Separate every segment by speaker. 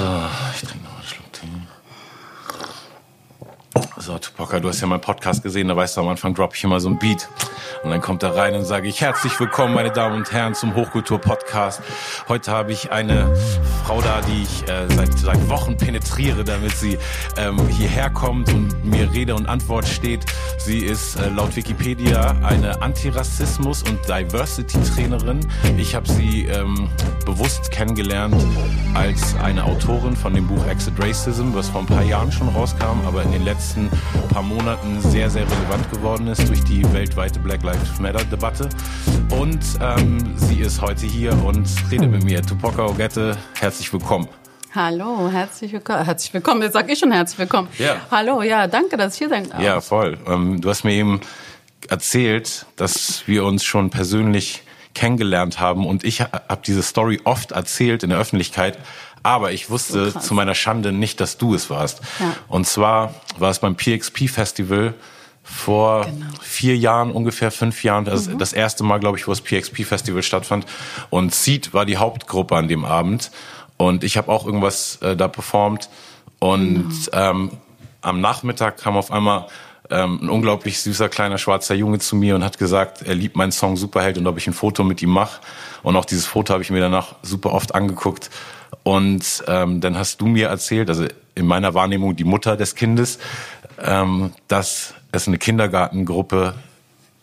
Speaker 1: So, ich trinke noch einen Schluck Tee. So, Tupac, du hast ja meinen Podcast gesehen, da weißt du, am Anfang droppe ich immer so ein Beat. Und dann kommt er rein und sage ich, herzlich willkommen, meine Damen und Herren, zum Hochkultur-Podcast. Heute habe ich eine Frau da, die ich äh, seit, seit Wochen penetriere, damit sie ähm, hierher kommt und mir Rede und Antwort steht. Sie ist äh, laut Wikipedia eine Antirassismus- und Diversity-Trainerin. Ich habe sie ähm, bewusst kennengelernt als eine Autorin von dem Buch Exit Racism, was vor ein paar Jahren schon rauskam, aber in den letzten paar Monaten sehr, sehr relevant geworden ist durch die weltweite Black Lives Matter Debatte. Und ähm, sie ist heute hier und redet mit mir. Tupoka Ogette, herzlich willkommen.
Speaker 2: Hallo, herzlich willkommen. Herzlich willkommen. Jetzt sage ich schon herzlich willkommen.
Speaker 1: Ja.
Speaker 2: Hallo, ja, danke, dass ich hier sein darf.
Speaker 1: Ja, voll. Ähm, du hast mir eben erzählt, dass wir uns schon persönlich kennengelernt haben und ich habe diese Story oft erzählt in der Öffentlichkeit, aber ich wusste
Speaker 2: So
Speaker 1: zu meiner Schande nicht, dass du es warst.
Speaker 2: Ja.
Speaker 1: Und zwar war es beim PXP Festival vor
Speaker 2: Genau.
Speaker 1: vier Jahren, ungefähr fünf Jahren, das,
Speaker 2: Mhm.
Speaker 1: das erste Mal, glaube ich, wo das PXP Festival stattfand. Und Seed war die Hauptgruppe an dem Abend. Und ich habe auch irgendwas äh, da performt. Und
Speaker 2: Genau.
Speaker 1: ähm, am Nachmittag kam auf einmal ähm, ein unglaublich süßer kleiner schwarzer Junge zu mir und hat gesagt, er liebt meinen Song Superheld und ob ich ein Foto mit ihm mache. Und auch dieses Foto habe ich mir danach super oft angeguckt. Und ähm, dann hast du mir erzählt, also in meiner Wahrnehmung die Mutter des Kindes, ähm, dass es eine Kindergartengruppe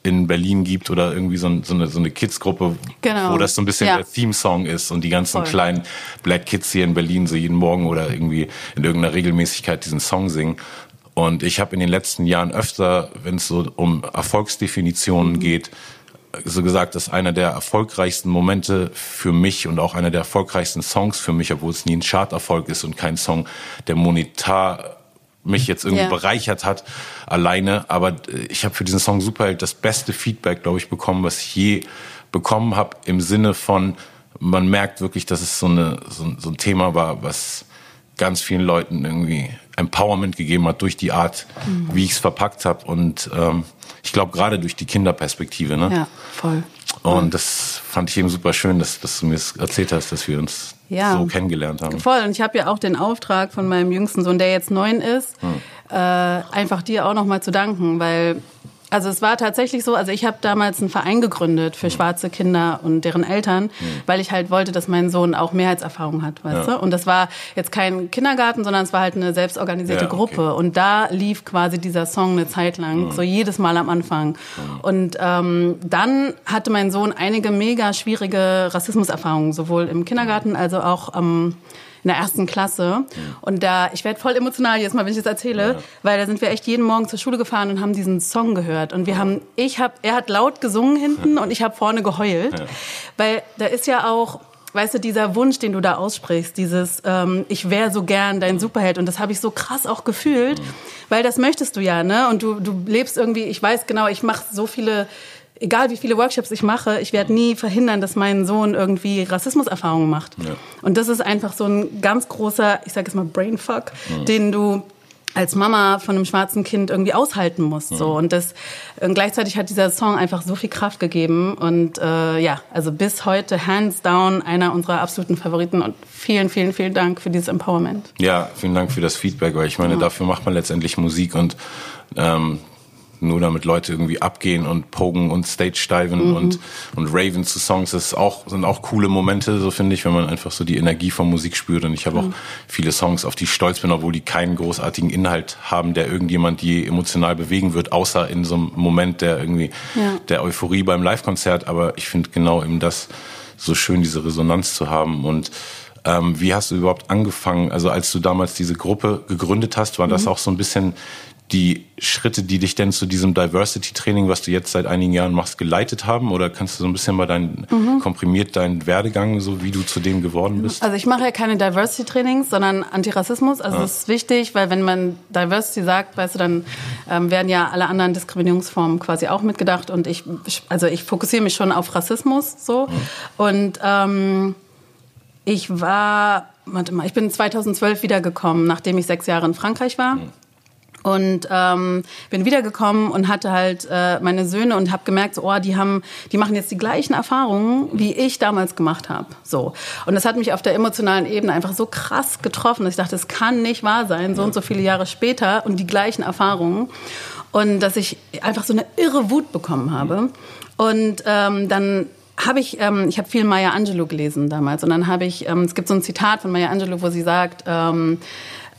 Speaker 1: in Berlin gibt oder irgendwie so, so eine, so eine Kids-Gruppe,
Speaker 2: Genau.
Speaker 1: wo das so ein bisschen
Speaker 2: Ja.
Speaker 1: der Theme-Song ist und die ganzen
Speaker 2: Voll.
Speaker 1: kleinen Black Kids hier in Berlin so jeden Morgen oder irgendwie in irgendeiner Regelmäßigkeit diesen Song singen. Und ich habe in den letzten Jahren öfter, wenn es so um Erfolgsdefinitionen
Speaker 2: Mhm.
Speaker 1: geht, so gesagt, dass einer der erfolgreichsten Momente für mich und auch einer der erfolgreichsten Songs für mich, obwohl es nie ein Charterfolg ist und kein Song, der monetar mich jetzt irgendwie
Speaker 2: Ja.
Speaker 1: bereichert hat alleine. Aber äh, ich habe für diesen Song Superheld das beste Feedback, glaube ich, bekommen, was ich je bekommen habe, im Sinne von, man merkt wirklich, dass es so, eine, so, so ein Thema war, was ganz vielen Leuten irgendwie Empowerment gegeben hat durch die Art,
Speaker 2: Mhm.
Speaker 1: wie ich es verpackt habe. Und ähm, ich glaube gerade durch die Kinderperspektive. Ne?
Speaker 2: Ja, voll.
Speaker 1: Und das fand ich eben super schön, dass, dass du mir das erzählt hast, dass wir uns
Speaker 2: Ja.
Speaker 1: so kennengelernt haben.
Speaker 2: Voll. Und ich habe ja auch den Auftrag von meinem jüngsten Sohn, der jetzt neun ist, äh, einfach dir auch nochmal zu danken, weil also es war tatsächlich so, also ich habe damals einen Verein gegründet für schwarze Kinder und deren Eltern, weil ich halt wollte, dass mein Sohn auch Mehrheitserfahrung hat, weißt
Speaker 1: Ja.
Speaker 2: du? Und das war jetzt kein Kindergarten, sondern es war halt eine selbstorganisierte
Speaker 1: Ja, okay.
Speaker 2: Gruppe. Und da lief quasi dieser Song eine Zeit lang, so jedes Mal am Anfang. Und ähm, dann hatte mein Sohn einige mega schwierige Rassismuserfahrungen, sowohl im Kindergarten als auch ähm, in der ersten Klasse. Und da, ich werde voll emotional jetzt mal, wenn ich das erzähle, weil da sind wir echt jeden Morgen zur Schule gefahren und haben diesen Song gehört. Und wir haben, ich habe, er hat laut gesungen hinten und ich habe vorne geheult, weil da ist ja auch Weißt du, dieser Wunsch, den du da aussprichst, dieses ähm, ich wäre so gern dein Superheld. Und das habe ich so krass auch gefühlt, weil das möchtest du ja, ne? Und du du lebst irgendwie, ich weiß genau, ich mache so viele egal wie viele Workshops ich mache, ich werde nie verhindern, dass mein Sohn irgendwie Rassismuserfahrungen macht.
Speaker 1: Ja.
Speaker 2: Und das ist einfach so ein ganz großer, ich sage jetzt mal Brainfuck, den du als Mama von einem schwarzen Kind irgendwie aushalten musst. So. Und das und gleichzeitig hat dieser Song einfach so viel Kraft gegeben. Und äh, ja, also bis heute hands down einer unserer absoluten Favoriten. Und vielen, vielen, vielen Dank für dieses Empowerment.
Speaker 1: Ja, vielen Dank für das Feedback, weil ich meine, dafür macht man letztendlich Musik und ähm, nur damit Leute irgendwie abgehen und pogen und stage diven und, und raven zu Songs, das ist auch, sind auch coole Momente, so finde ich, wenn man einfach so die Energie von Musik spürt. Und ich habe auch viele Songs, auf die ich stolz bin, obwohl die keinen großartigen Inhalt haben, der irgendjemand die emotional bewegen wird, außer in so einem Moment der irgendwie
Speaker 2: Ja.
Speaker 1: der Euphorie beim Live-Konzert. Aber ich finde genau eben das so schön, diese Resonanz zu haben. Und ähm, wie hast du überhaupt angefangen? Also als du damals diese Gruppe gegründet hast, war das auch so ein bisschen die Schritte, die dich denn zu diesem Diversity-Training, was du jetzt seit einigen Jahren machst, geleitet haben? Oder kannst du so ein bisschen mal dein, komprimiert deinen Werdegang, so wie du zu dem geworden bist?
Speaker 2: Also ich mache ja keine Diversity-Trainings, sondern Antirassismus. Also das ist wichtig, weil wenn man Diversity sagt, weißt du, dann ähm, werden ja alle anderen Diskriminierungsformen quasi auch mitgedacht. Und ich, also ich fokussiere mich schon auf Rassismus so. Und ähm, ich war, warte mal, ich bin 2012 wiedergekommen, nachdem ich sechs Jahre in Frankreich war. Und ähm, bin wiedergekommen und hatte halt äh, meine Söhne und habe gemerkt, so, oh, die haben, die machen jetzt die gleichen Erfahrungen, wie ich damals gemacht habe. So. Und das hat mich auf der emotionalen Ebene einfach so krass getroffen, dass ich dachte, es kann nicht wahr sein, so und so viele Jahre später und die gleichen Erfahrungen. Und dass ich einfach so eine irre Wut bekommen habe. Und ähm, dann habe ich, ähm, ich habe viel Maya Angelou gelesen damals. Und dann habe ich, ähm, es gibt so ein Zitat von Maya Angelou, wo sie sagt, ähm,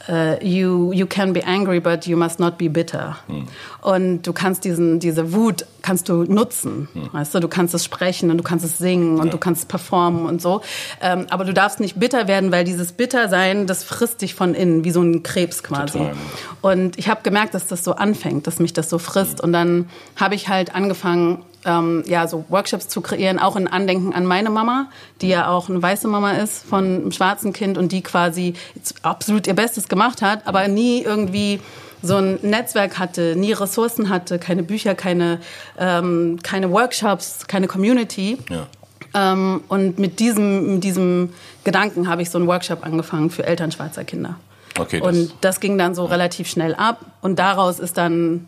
Speaker 2: uh, you, you can be angry, but you must not be bitter. Hm. Und du kannst diesen, diese Wut kannst du nutzen, hm. weißt du, du kannst es sprechen und du kannst es singen und ja. du kannst es performen und so. Ähm, aber du darfst nicht bitter werden, weil dieses Bittersein, das frisst dich von innen, wie so ein Krebs quasi. Total. Und ich habe gemerkt, dass das so anfängt, dass mich das so frisst. Hm. Und dann habe ich halt angefangen, ähm, ja, so Workshops zu kreieren, auch in Andenken an meine Mama, die ja auch eine weiße Mama ist von einem schwarzen Kind und die quasi absolut ihr Bestes gemacht hat, aber nie irgendwie so ein Netzwerk hatte, nie Ressourcen hatte, keine Bücher, keine, ähm, keine Workshops, keine Community. Ja. Ähm, und mit diesem, mit diesem Gedanken habe ich so einen Workshop angefangen für Eltern schwarzer Kinder. Okay, das und das ging dann so relativ schnell ab und daraus ist dann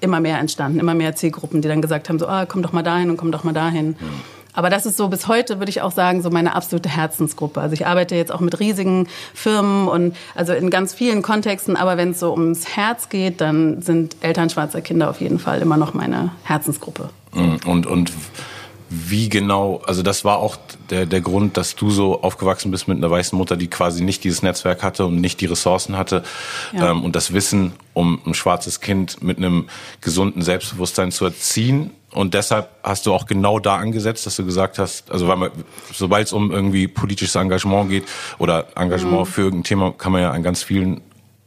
Speaker 2: immer mehr entstanden, immer mehr Zielgruppen, die dann gesagt haben, so, ah, komm doch mal dahin und komm doch mal dahin. Ja. Aber das ist so bis heute, würde ich auch sagen, so meine absolute Herzensgruppe. Also ich arbeite jetzt auch mit riesigen Firmen und also in ganz vielen Kontexten, aber wenn es so ums Herz geht, dann sind Eltern schwarzer Kinder auf jeden Fall immer noch meine Herzensgruppe.
Speaker 1: Mm, und, und wie genau, also das war auch der, der Grund, dass du so aufgewachsen bist mit einer weißen Mutter, die quasi nicht dieses Netzwerk hatte und nicht die Ressourcen hatte ja. ähm, und das Wissen, um ein schwarzes Kind mit einem gesunden Selbstbewusstsein zu erziehen. Und deshalb hast du auch genau da angesetzt, dass du gesagt hast, also weil man, sobald es um irgendwie politisches Engagement geht oder Engagement mhm. für irgendein Thema, kann man ja an ganz vielen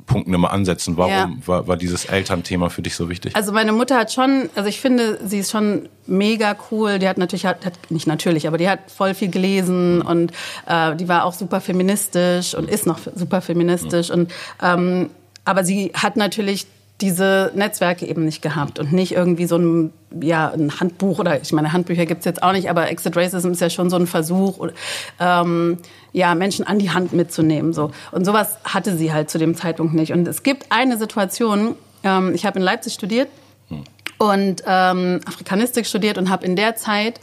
Speaker 1: Punkten immer ansetzen. Warum ja. war, war dieses Elternthema für dich so wichtig?
Speaker 2: Also meine Mutter hat schon, also ich finde, sie ist schon mega cool. Die hat natürlich, hat, hat nicht natürlich, aber die hat voll viel gelesen und äh, die war auch super feministisch und ist noch super feministisch. Mhm. Und ähm, aber sie hat natürlich diese Netzwerke eben nicht gehabt und nicht irgendwie so ein, ja, ein Handbuch oder ich meine, Handbücher gibt's jetzt auch nicht, aber Exit Racism ist ja schon so ein Versuch, ähm, ja, Menschen an die Hand mitzunehmen. So. Und sowas hatte sie halt zu dem Zeitpunkt nicht. Und es gibt eine Situation, ähm, ich habe in Leipzig studiert und ähm, Afrikanistik studiert und habe in der Zeit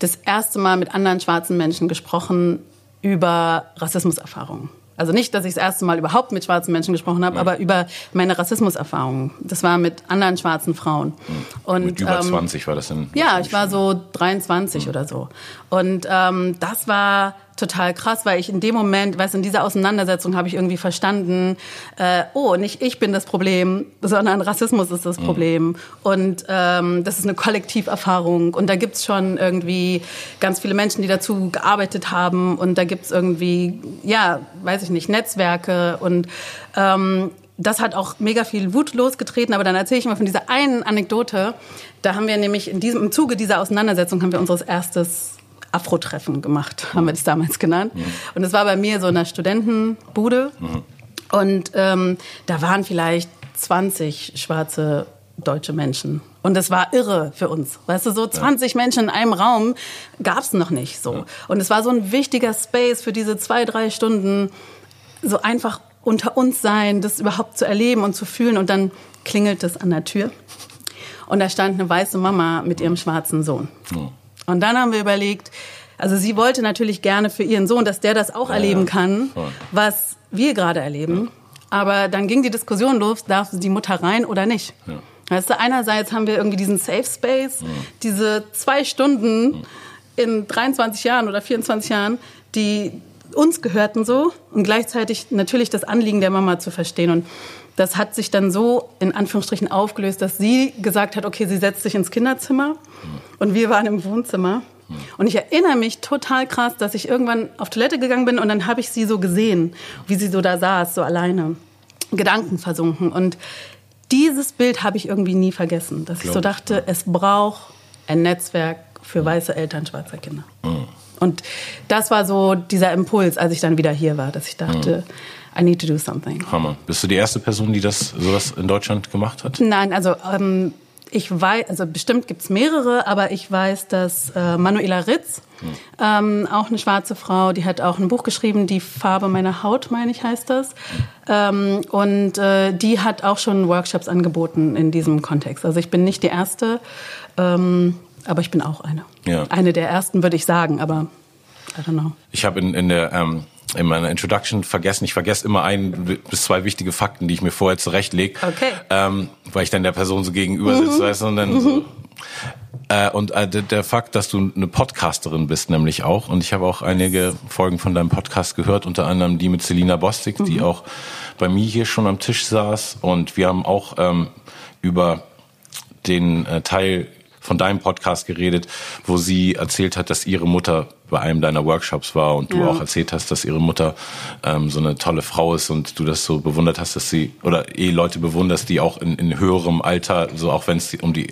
Speaker 2: das erste Mal mit anderen schwarzen Menschen gesprochen über Rassismuserfahrungen. Also nicht, dass ich das erste Mal überhaupt mit schwarzen Menschen gesprochen habe, ja. aber über meine Rassismuserfahrungen. Das war mit anderen schwarzen Frauen. Mhm.
Speaker 1: Und, mit über ähm, 20 war das denn?
Speaker 2: Ja, ich war so 23 mhm. oder so. Und ähm, das war total krass, weil ich in dem Moment, weißt in dieser Auseinandersetzung habe ich irgendwie verstanden, äh, oh, nicht ich bin das Problem, sondern Rassismus ist das mhm. Problem. Und ähm, das ist eine Kollektiverfahrung. Und da gibt's schon irgendwie ganz viele Menschen, die dazu gearbeitet haben. Und da gibt's irgendwie, ja, weiß ich nicht, Netzwerke. Und ähm, das hat auch mega viel Wut losgetreten, aber dann erzähle ich mal von dieser einen Anekdote. Da haben wir nämlich in diesem, im Zuge dieser Auseinandersetzung haben wir unseres erstes Afro-Treffen gemacht, haben wir das damals genannt. Mhm. Und es war bei mir so in einer Studentenbude. Mhm. Und ähm, da waren vielleicht 20 schwarze deutsche Menschen. Und das war irre für uns. Weißt du, so 20 ja. Menschen in einem Raum gab's noch nicht so. Ja. Und es war so ein wichtiger Space für diese zwei, drei Stunden, so einfach unter uns sein, das überhaupt zu erleben und zu fühlen. Und dann klingelt es an der Tür. Und da stand eine weiße Mama mit ihrem schwarzen Sohn. Ja. Und dann haben wir überlegt, also sie wollte natürlich gerne für ihren Sohn, dass der das auch ja, erleben kann, was wir gerade erleben. Ja. Aber dann ging die Diskussion los, darf die Mutter rein oder nicht? Ja. Weißt du, einerseits haben wir irgendwie diesen Safe Space, diese zwei Stunden in 23 Jahren oder 24 Jahren, die uns gehörten so und gleichzeitig natürlich das Anliegen der Mama zu verstehen. Und das hat sich dann so in Anführungsstrichen aufgelöst, dass sie gesagt hat, okay, sie setzt sich ins Kinderzimmer und wir waren im Wohnzimmer. Und ich erinnere mich total krass, dass ich irgendwann auf Toilette gegangen bin und dann habe ich sie so gesehen, wie sie so da saß, so alleine, Gedanken versunken. Und dieses Bild habe ich irgendwie nie vergessen, dass Glaub ich so dachte, es braucht ein Netzwerk für weiße Eltern schwarzer Kinder. Mhm. Und das war so dieser Impuls, als ich dann wieder hier war, dass ich dachte, mhm I need to do something.
Speaker 1: Hammer. Bist du die erste Person, die das sowas in Deutschland gemacht hat?
Speaker 2: Nein, also ähm, ich weiß, also bestimmt gibt's mehrere, aber ich weiß, dass äh, Manuela Ritz, hm. ähm, auch eine schwarze Frau, die hat auch ein Buch geschrieben, Die Farbe meiner Haut, meine ich, heißt das. Ähm, und äh, die hat auch schon Workshops angeboten in diesem Kontext. Also ich bin nicht die Erste, ähm, aber ich bin auch eine. Ja. Eine der Ersten, würde ich sagen, aber I don't know.
Speaker 1: Ich habe in, in der ähm, in meiner Introduction vergessen. Ich vergesse immer ein bis zwei wichtige Fakten, die ich mir vorher zurechtlege. Okay. Ähm, weil ich dann der Person so gegenüber sitze, mhm. weißt du, und dann mhm. so. Äh, und äh, der, der Fakt, dass du eine Podcasterin bist, nämlich auch. Und ich habe auch einige Folgen von deinem Podcast gehört, unter anderem die mit Selina Bostik, mhm. die auch bei mir hier schon am Tisch saß. Und wir haben auch ähm, über den äh, Teil von deinem Podcast geredet, wo sie erzählt hat, dass ihre Mutter bei einem deiner Workshops war und du ja. auch erzählt hast, dass ihre Mutter ähm, so eine tolle Frau ist und du das so bewundert hast, dass sie oder eh Leute bewunderst, die auch in, in höherem Alter, so auch wenn es um die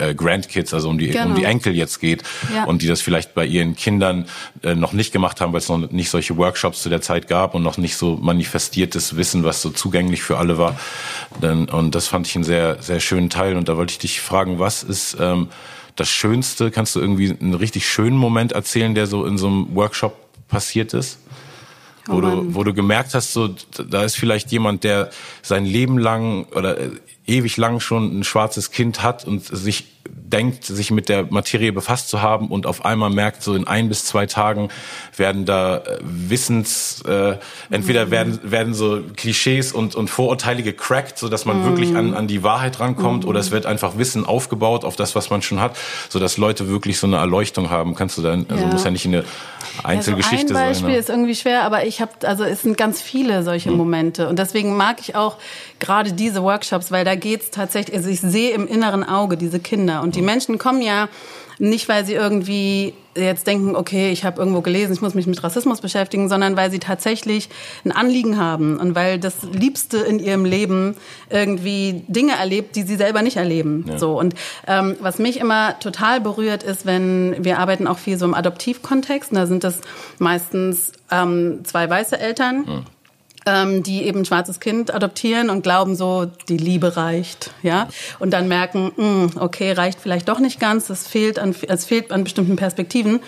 Speaker 1: äh, Grandkids, also um die, genau. um die Enkel jetzt geht ja. und die das vielleicht bei ihren Kindern äh, noch nicht gemacht haben, weil es noch nicht solche Workshops zu der Zeit gab und noch nicht so manifestiertes Wissen, was so zugänglich für alle war. Und das fand ich einen sehr, sehr schönen Teil und da wollte ich dich fragen, was ist ähm, das Schönste? Kannst du irgendwie einen richtig schönen Moment erzählen, der so in so einem Workshop passiert ist? Wo, oh du, wo du gemerkt hast, so, da ist vielleicht jemand, der sein Leben lang oder äh, ewig lang schon ein schwarzes Kind hat und sich denkt, sich mit der Materie befasst zu haben und auf einmal merkt, so in ein bis zwei Tagen werden da äh, Wissens, äh, entweder mhm. werden, werden so Klischees und, und Vorurteile gecrackt, so dass man mhm. wirklich an, an die Wahrheit rankommt mhm. oder es wird einfach Wissen aufgebaut auf das, was man schon hat, so dass Leute wirklich so eine Erleuchtung haben. Kannst du dann, also ja. muss ja nicht eine Einzelgeschichte sein.
Speaker 2: Ja, so ein Beispiel sein, ne? ist irgendwie schwer, aber ich habe, also es sind ganz viele solche mhm. Momente und deswegen mag ich auch gerade diese Workshops, weil da geht's tatsächlich, also ich sehe im inneren Auge diese Kinder und die Menschen kommen ja nicht, weil sie irgendwie jetzt denken, okay, ich habe irgendwo gelesen, ich muss mich mit Rassismus beschäftigen, sondern weil sie tatsächlich ein Anliegen haben und weil das Liebste in ihrem Leben irgendwie Dinge erlebt, die sie selber nicht erleben. Ja. So und ähm, was mich immer total berührt ist, wenn wir arbeiten auch viel so im Adoptivkontext, und da sind das meistens ähm, zwei weiße Eltern. Ja ähm, die eben ein schwarzes Kind adoptieren und glauben so, die Liebe reicht, ja, und dann merken, mh, hm, okay, reicht vielleicht doch nicht ganz, es fehlt an, es fehlt an bestimmten Perspektiven.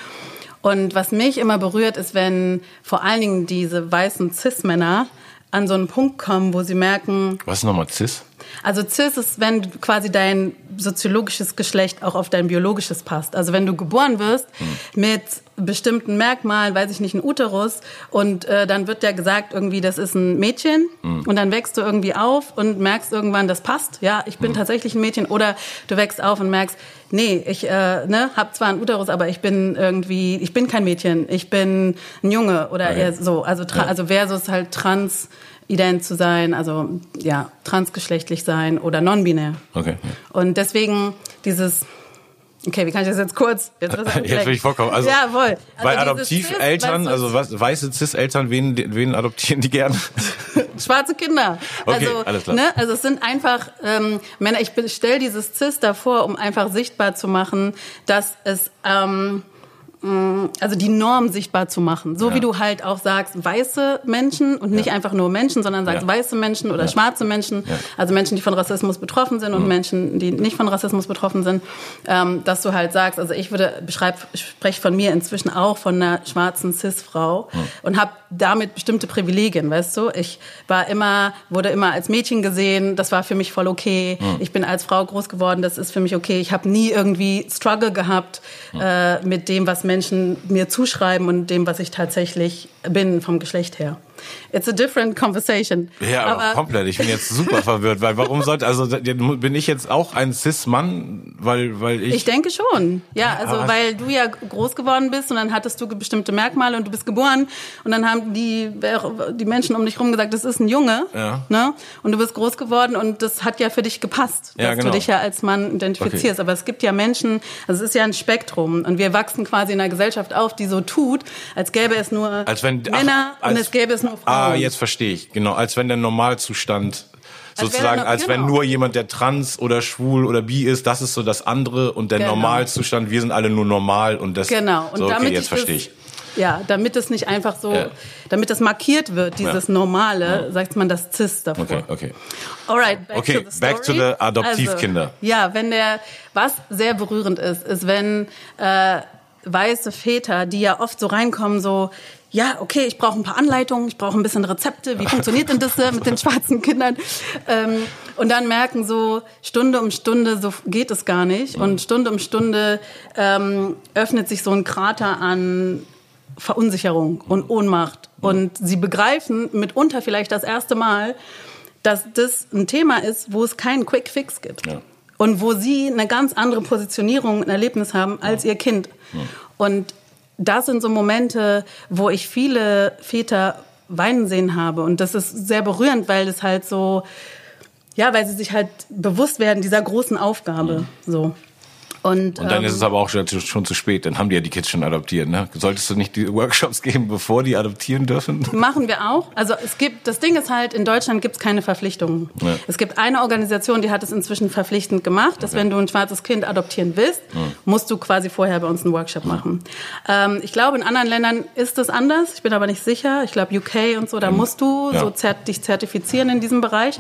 Speaker 2: Und was mich immer berührt, ist, wenn vor allen Dingen diese weißen Cis-Männer an so einen Punkt kommen, wo sie merken.
Speaker 1: Was ist nochmal Cis?
Speaker 2: Also cis ist, wenn quasi dein soziologisches Geschlecht auch auf dein biologisches passt. Also wenn du geboren wirst hm. mit bestimmten Merkmalen, weiß ich nicht, ein Uterus und äh, dann wird dir gesagt, irgendwie, das ist ein Mädchen hm. und dann wächst du irgendwie auf und merkst irgendwann, das passt, ja, ich bin hm. tatsächlich ein Mädchen oder du wächst auf und merkst, nee, ich äh, ne, habe zwar einen Uterus, aber ich bin irgendwie, ich bin kein Mädchen, ich bin ein Junge oder okay. eher so, also, ja. also versus halt trans ident zu sein, also ja, transgeschlechtlich sein oder non-binär. Okay. Und deswegen dieses Okay, wie kann ich das jetzt kurz?
Speaker 1: Jetzt, jetzt will ich vorkommen. Also, ja. Also bei Adoptiveltern, also was, weiße Cis-Eltern, wen, wen adoptieren die gern?
Speaker 2: Schwarze Kinder. Okay, also, alles klar. Ne, also es sind einfach ähm, Männer. Ich stelle dieses Cis davor, um einfach sichtbar zu machen, dass es ähm, also die Norm sichtbar zu machen. So ja. wie du halt auch sagst, weiße Menschen und nicht ja. einfach nur Menschen, sondern sagst ja. weiße Menschen oder schwarze Menschen, also Menschen, die von Rassismus betroffen sind und mhm. Menschen, die nicht von Rassismus betroffen sind, ähm, dass du halt sagst, also ich würde beschreib, spreche von mir inzwischen auch von einer schwarzen Cis-Frau mhm. und habe damit bestimmte Privilegien, weißt du? Ich war immer, wurde immer als Mädchen gesehen, das war für mich voll okay. Mhm. Ich bin als Frau groß geworden, das ist für mich okay. Ich habe nie irgendwie Struggle gehabt äh, mit dem, was Menschen mir zuschreiben und dem, was ich tatsächlich bin vom Geschlecht her. It's a different conversation.
Speaker 1: Ja, aber komplett. Ich bin jetzt super verwirrt, weil warum sollte, also bin ich jetzt auch ein Cis-Mann, weil, weil ich.
Speaker 2: Ich denke schon. Ja, also weil du ja groß geworden bist und dann hattest du bestimmte Merkmale und du bist geboren und dann haben die, die Menschen um dich rum gesagt, das ist ein Junge. Ja. Ne? Und du bist groß geworden und das hat ja für dich gepasst, dass ja, genau. du dich ja als Mann identifizierst. Okay. Aber es gibt ja Menschen, also es ist ja ein Spektrum und wir wachsen quasi in einer Gesellschaft auf, die so tut, als gäbe es nur als wenn, Männer ach, als, und es gäbe es nur Frauen.
Speaker 1: Ah, jetzt verstehe ich. Genau, als wenn der Normalzustand sozusagen, als wenn genau. nur jemand, der trans oder schwul oder bi ist, das ist so das andere und der genau. Normalzustand, wir sind alle nur normal und das.
Speaker 2: Genau. Und
Speaker 1: so, okay,
Speaker 2: damit
Speaker 1: jetzt verstehe ich.
Speaker 2: Ja, damit es nicht einfach so, ja. damit es markiert wird, dieses ja. Normale, ja. sagt man das Cis davor.
Speaker 1: Okay, okay.
Speaker 2: Alright, back
Speaker 1: okay,
Speaker 2: to the
Speaker 1: story. back to the Adoptivkinder. Also,
Speaker 2: ja, wenn der, was sehr berührend ist, ist, wenn äh, weiße Väter, die ja oft so reinkommen, so, ja, okay, ich brauche ein paar Anleitungen, ich brauche ein bisschen Rezepte, wie funktioniert denn das mit den schwarzen Kindern? Ähm, und dann merken so, Stunde um Stunde, so geht es gar nicht. Und Stunde um Stunde ähm, öffnet sich so ein Krater an Verunsicherung und Ohnmacht. Und sie begreifen mitunter vielleicht das erste Mal, dass das ein Thema ist, wo es keinen Quick Fix gibt. Ja. Und wo sie eine ganz andere Positionierung, ein Erlebnis haben als ihr Kind. Ja. Und das sind so Momente, wo ich viele Väter weinen sehen habe. Und das ist sehr berührend, weil es halt so, ja, weil sie sich halt bewusst werden dieser großen Aufgabe. So. Und,
Speaker 1: und dann ähm, ist es aber auch schon, schon, zu spät, dann haben die ja die Kids schon adoptiert. Ne? Solltest du nicht die Workshops geben, bevor die adoptieren dürfen?
Speaker 2: Machen wir auch. Also es gibt, das Ding ist halt, in Deutschland gibt es keine Verpflichtungen. Ja. Es gibt eine Organisation, die hat es inzwischen verpflichtend gemacht, dass okay. wenn du ein schwarzes Kind adoptieren willst, ja. musst du quasi vorher bei uns einen Workshop machen. Ähm, ich glaube, in anderen Ländern ist es anders. Ich bin aber nicht sicher. Ich glaube, UK und so, da musst du ja. so zert dich zertifizieren in diesem Bereich.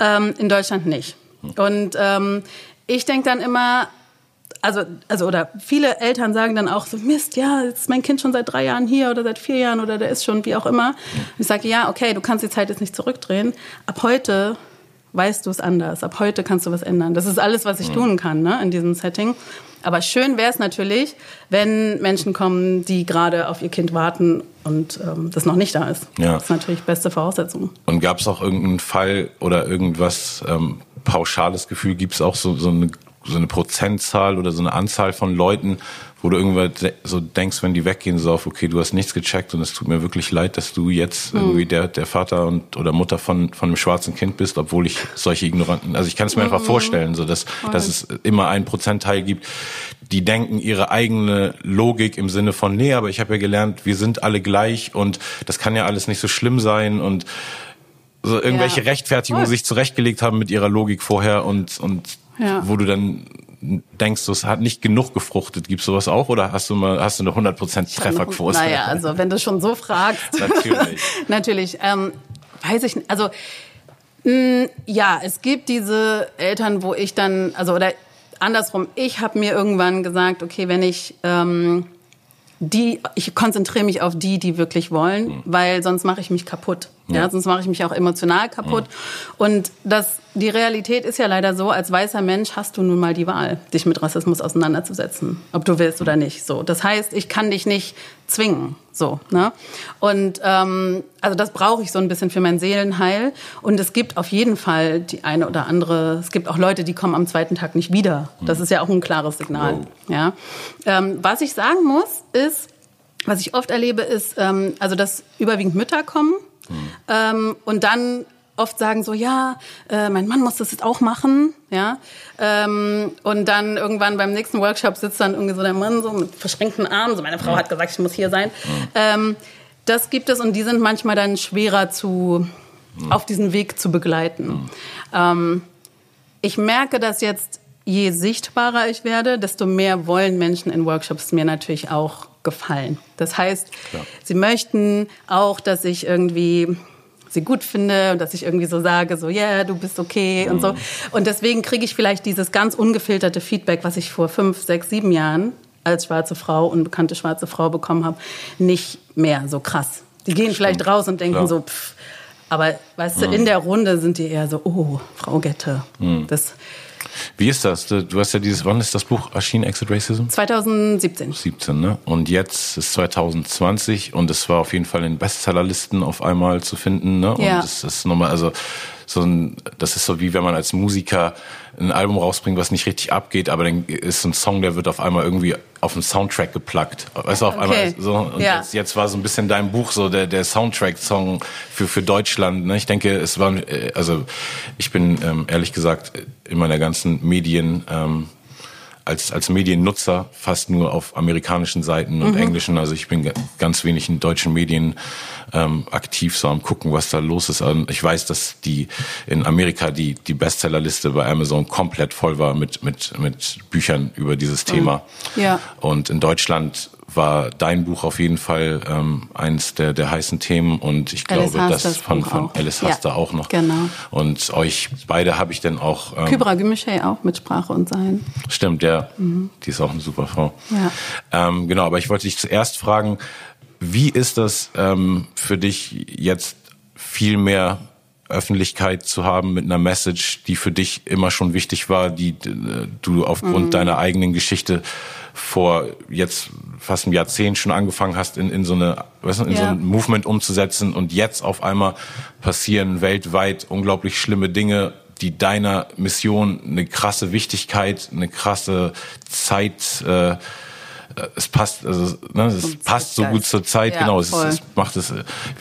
Speaker 2: Ähm, in Deutschland nicht. Und ähm, ich denke dann immer, also, also oder viele Eltern sagen dann auch so, Mist, ja, jetzt ist mein Kind schon seit drei Jahren hier oder seit vier Jahren oder der ist schon wie auch immer. Und ich sage, ja, okay, du kannst die Zeit jetzt nicht zurückdrehen. Ab heute weißt du es anders. Ab heute kannst du was ändern. Das ist alles, was ich mhm. tun kann ne, in diesem Setting. Aber schön wäre es natürlich, wenn Menschen kommen, die gerade auf ihr Kind warten und ähm, das noch nicht da ist. Ja. Das ist natürlich beste Voraussetzung.
Speaker 1: Und gab es auch irgendeinen Fall oder irgendwas ähm, pauschales Gefühl? Gibt es auch so, so eine so eine Prozentzahl oder so eine Anzahl von Leuten, wo du irgendwann so denkst, wenn die weggehen, so auf, okay, du hast nichts gecheckt und es tut mir wirklich leid, dass du jetzt mhm. irgendwie der, der Vater und oder Mutter von, von einem schwarzen Kind bist, obwohl ich solche Ignoranten, also ich kann es mir mhm. einfach vorstellen, so dass, dass es immer einen Prozentteil gibt, die denken ihre eigene Logik im Sinne von, nee, aber ich habe ja gelernt, wir sind alle gleich und das kann ja alles nicht so schlimm sein und so irgendwelche ja. Rechtfertigungen sich zurechtgelegt haben mit ihrer Logik vorher und, und ja. wo du dann denkst, es hat nicht genug gefruchtet. Gibt sowas auch oder hast du mal hast du eine 100% Trefferquote?
Speaker 2: Naja, also wenn du schon so fragst. Natürlich. Natürlich. Ähm, weiß ich nicht. Also mh, mm, ja, es gibt diese Eltern, wo ich dann, also oder andersrum, ich habe mir irgendwann gesagt, okay, wenn ich ähm, die, ich konzentriere mich auf die, die wirklich wollen, mhm. weil sonst mache ich mich kaputt. Ja, ja sonst mache ich mich auch emotional kaputt. Mhm. Und das, die Realität ist ja leider so, als weißer Mensch hast du nun mal die Wahl, dich mit Rassismus auseinanderzusetzen, ob du willst oder nicht. So, das heißt, ich kann dich nicht zwingen. So, ne? Und ähm, also das brauche ich so ein bisschen für mein Seelenheil. Und es gibt auf jeden Fall die eine oder andere. Es gibt auch Leute, die kommen am zweiten Tag nicht wieder. Das ist ja auch ein klares Signal. Ja. Ähm, was ich sagen muss, ist, was ich oft erlebe, ist, ähm, also dass überwiegend Mütter kommen mhm. ähm, und dann oft sagen so, ja, äh, mein Mann muss das jetzt auch machen, ja, ähm, und dann irgendwann beim nächsten Workshop sitzt dann irgendwie so der Mann so mit verschränkten Armen, so meine Frau hat gesagt, ich muss hier sein. Mhm. Ähm, das gibt es und die sind manchmal dann schwerer zu mhm. auf diesen Weg zu begleiten. Mhm. Ähm, ich merke dass jetzt, je sichtbarer ich werde, desto mehr wollen Menschen in Workshops mir natürlich auch gefallen. Das heißt, Klar. sie möchten auch, dass ich irgendwie sie gut finde und dass ich irgendwie so sage, so, ja, yeah, du bist okay mhm. und so. Mhm. Und deswegen kriege ich vielleicht dieses ganz ungefilterte Feedback, was ich vor fünf, sechs, sieben Jahren als schwarze Frau, unbekannte schwarze Frau bekommen habe, nicht mehr so krass. Die gehen Stimmt. vielleicht raus und denken Klar. so, pff, aber weißt du, mhm. in der Runde sind die eher so, oh, Frau Gette. Mhm. Das,
Speaker 1: wie ist das? Du hast ja dieses, wann ist das Buch erschienen, Exit Racism?
Speaker 2: 2017.
Speaker 1: 17, ne? Und jetzt ist 2020 und es war auf jeden Fall in Bestsellerlisten auf einmal zu finden, ne? Und ja. das ist nochmal, also so ein, das ist so wie wenn man als Musiker ein Album rausbringt, was nicht richtig abgeht, aber dann ist ein Song, der wird auf einmal irgendwie auf einen Soundtrack geplackt. Weißt du, auf okay. einmal so. Und ja. jetzt, jetzt war so ein bisschen dein Buch so der, der Soundtrack-Song für, für Deutschland. Ne? Ich denke, es war, äh, also ich bin ähm, ehrlich gesagt in meiner ganzen Medien, ähm, als, als Mediennutzer fast nur auf amerikanischen Seiten und mhm. englischen. Also ich bin ganz wenig in deutschen Medien ähm, aktiv, so am gucken, was da los ist. Und ich weiß, dass die in Amerika die, die Bestsellerliste bei Amazon komplett voll war mit, mit, mit Büchern über dieses mhm. Thema.
Speaker 2: Ja.
Speaker 1: Und in Deutschland war dein Buch auf jeden Fall ähm, eins der, der heißen Themen und ich glaube, das von, von Alice Haster ja, auch noch.
Speaker 2: Genau.
Speaker 1: Und euch beide habe ich dann auch.
Speaker 2: Ähm, Kybra Gümüşey auch mit Sprache und Sein.
Speaker 1: Stimmt, ja. Mhm. Die ist auch eine super Frau. Ja. Ähm, genau, aber ich wollte dich zuerst fragen, wie ist das ähm, für dich jetzt viel mehr Öffentlichkeit zu haben mit einer Message, die für dich immer schon wichtig war, die äh, du aufgrund mhm. deiner eigenen Geschichte vor jetzt fast einem Jahrzehnt schon angefangen hast, in, in so eine, weißt du, in ja. so ein Movement umzusetzen und jetzt auf einmal passieren weltweit unglaublich schlimme Dinge, die deiner Mission eine krasse Wichtigkeit, eine krasse Zeit äh, äh, es passt, also ne, es passt so gut zur Zeit, ja, genau. Es, es, macht es.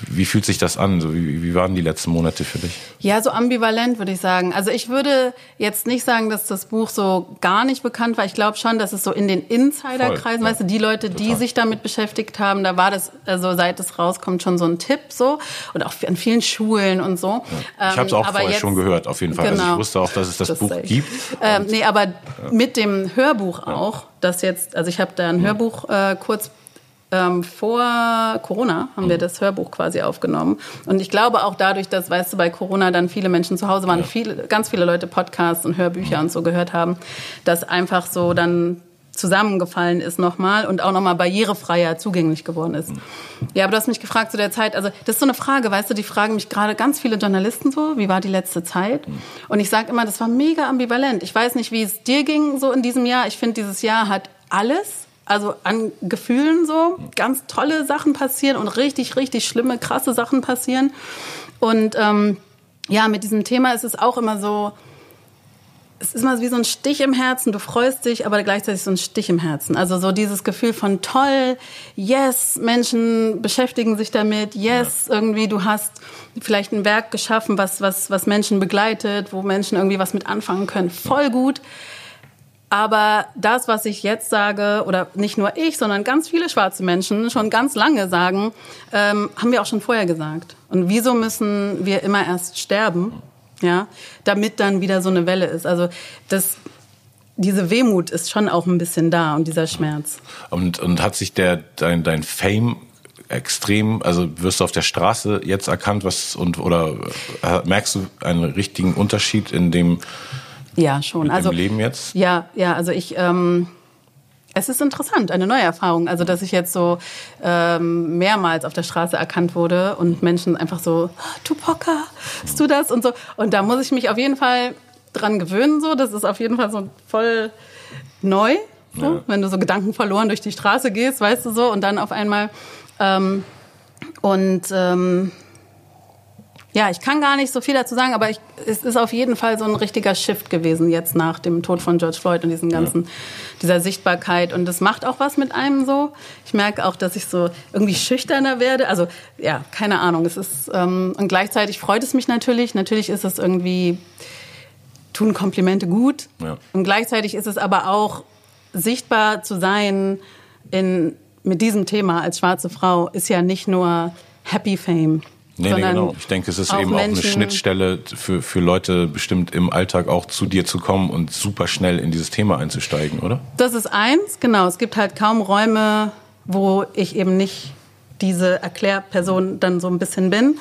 Speaker 1: Wie fühlt sich das an? So, wie, wie waren die letzten Monate für dich?
Speaker 2: Ja, so ambivalent würde ich sagen. Also ich würde jetzt nicht sagen, dass das Buch so gar nicht bekannt war. Ich glaube schon, dass es so in den Insiderkreisen, ja. weißt du, die Leute, Total. die sich damit beschäftigt haben, da war das, also seit es rauskommt, schon so ein Tipp so und auch an vielen Schulen und so.
Speaker 1: Ja. Ich habe es auch ähm, vorher jetzt, schon gehört, auf jeden Fall. Genau. Also ich genau. wusste auch, dass es das, das Buch gibt.
Speaker 2: Ähm, nee, aber mit dem Hörbuch auch das jetzt, also ich habe da ein Hörbuch äh, kurz ähm, vor Corona haben wir mhm. das Hörbuch quasi aufgenommen. Und ich glaube auch dadurch, dass, weißt du, bei Corona dann viele Menschen zu Hause waren, ja. viele, ganz viele Leute Podcasts und Hörbücher und so gehört haben, dass einfach so dann zusammengefallen ist nochmal und auch nochmal barrierefreier zugänglich geworden ist. Ja, aber du hast mich gefragt zu der Zeit, also das ist so eine Frage, weißt du, die fragen mich gerade ganz viele Journalisten so, wie war die letzte Zeit? Und ich sage immer, das war mega ambivalent. Ich weiß nicht, wie es dir ging so in diesem Jahr. Ich finde, dieses Jahr hat alles, also an Gefühlen so, ganz tolle Sachen passieren und richtig, richtig schlimme, krasse Sachen passieren. Und ähm, ja, mit diesem Thema ist es auch immer so, es ist immer wie so ein Stich im Herzen. Du freust dich, aber gleichzeitig so ein Stich im Herzen. Also so dieses Gefühl von toll, yes, Menschen beschäftigen sich damit, yes, ja. irgendwie du hast vielleicht ein Werk geschaffen, was, was, was Menschen begleitet, wo Menschen irgendwie was mit anfangen können. Voll gut. Aber das, was ich jetzt sage, oder nicht nur ich, sondern ganz viele schwarze Menschen schon ganz lange sagen, ähm, haben wir auch schon vorher gesagt. Und wieso müssen wir immer erst sterben? Ja, damit dann wieder so eine Welle ist. Also das, diese Wehmut ist schon auch ein bisschen da und dieser Schmerz.
Speaker 1: Und, und hat sich der, dein, dein Fame extrem, also wirst du auf der Straße jetzt erkannt, was und oder äh, merkst du einen richtigen Unterschied in dem
Speaker 2: ja schon
Speaker 1: also Leben jetzt?
Speaker 2: Ja, ja, also ich ähm, es ist interessant, eine neue Erfahrung. Also, dass ich jetzt so ähm, mehrmals auf der Straße erkannt wurde und Menschen einfach so, ah, Tupoka, bist du das? Und so. Und da muss ich mich auf jeden Fall dran gewöhnen. So. Das ist auf jeden Fall so voll neu. So. Ja. Wenn du so Gedanken verloren durch die Straße gehst, weißt du so, und dann auf einmal. Ähm, und ähm, ja, ich kann gar nicht so viel dazu sagen, aber ich, es ist auf jeden Fall so ein richtiger Shift gewesen jetzt nach dem Tod von George Floyd und diesen ganzen, ja. dieser Sichtbarkeit. Und das macht auch was mit einem so. Ich merke auch, dass ich so irgendwie schüchterner werde. Also ja, keine Ahnung. Es ist ähm, und gleichzeitig freut es mich natürlich. Natürlich ist es irgendwie tun Komplimente gut. Ja. Und gleichzeitig ist es aber auch sichtbar zu sein in mit diesem Thema als schwarze Frau ist ja nicht nur Happy Fame.
Speaker 1: Nee, nee, genau. Ich denke, es ist eben Menschen, auch eine Schnittstelle für, für Leute bestimmt im Alltag auch zu dir zu kommen und super schnell in dieses Thema einzusteigen, oder?
Speaker 2: Das ist eins, genau. Es gibt halt kaum Räume, wo ich eben nicht diese Erklärperson dann so ein bisschen bin.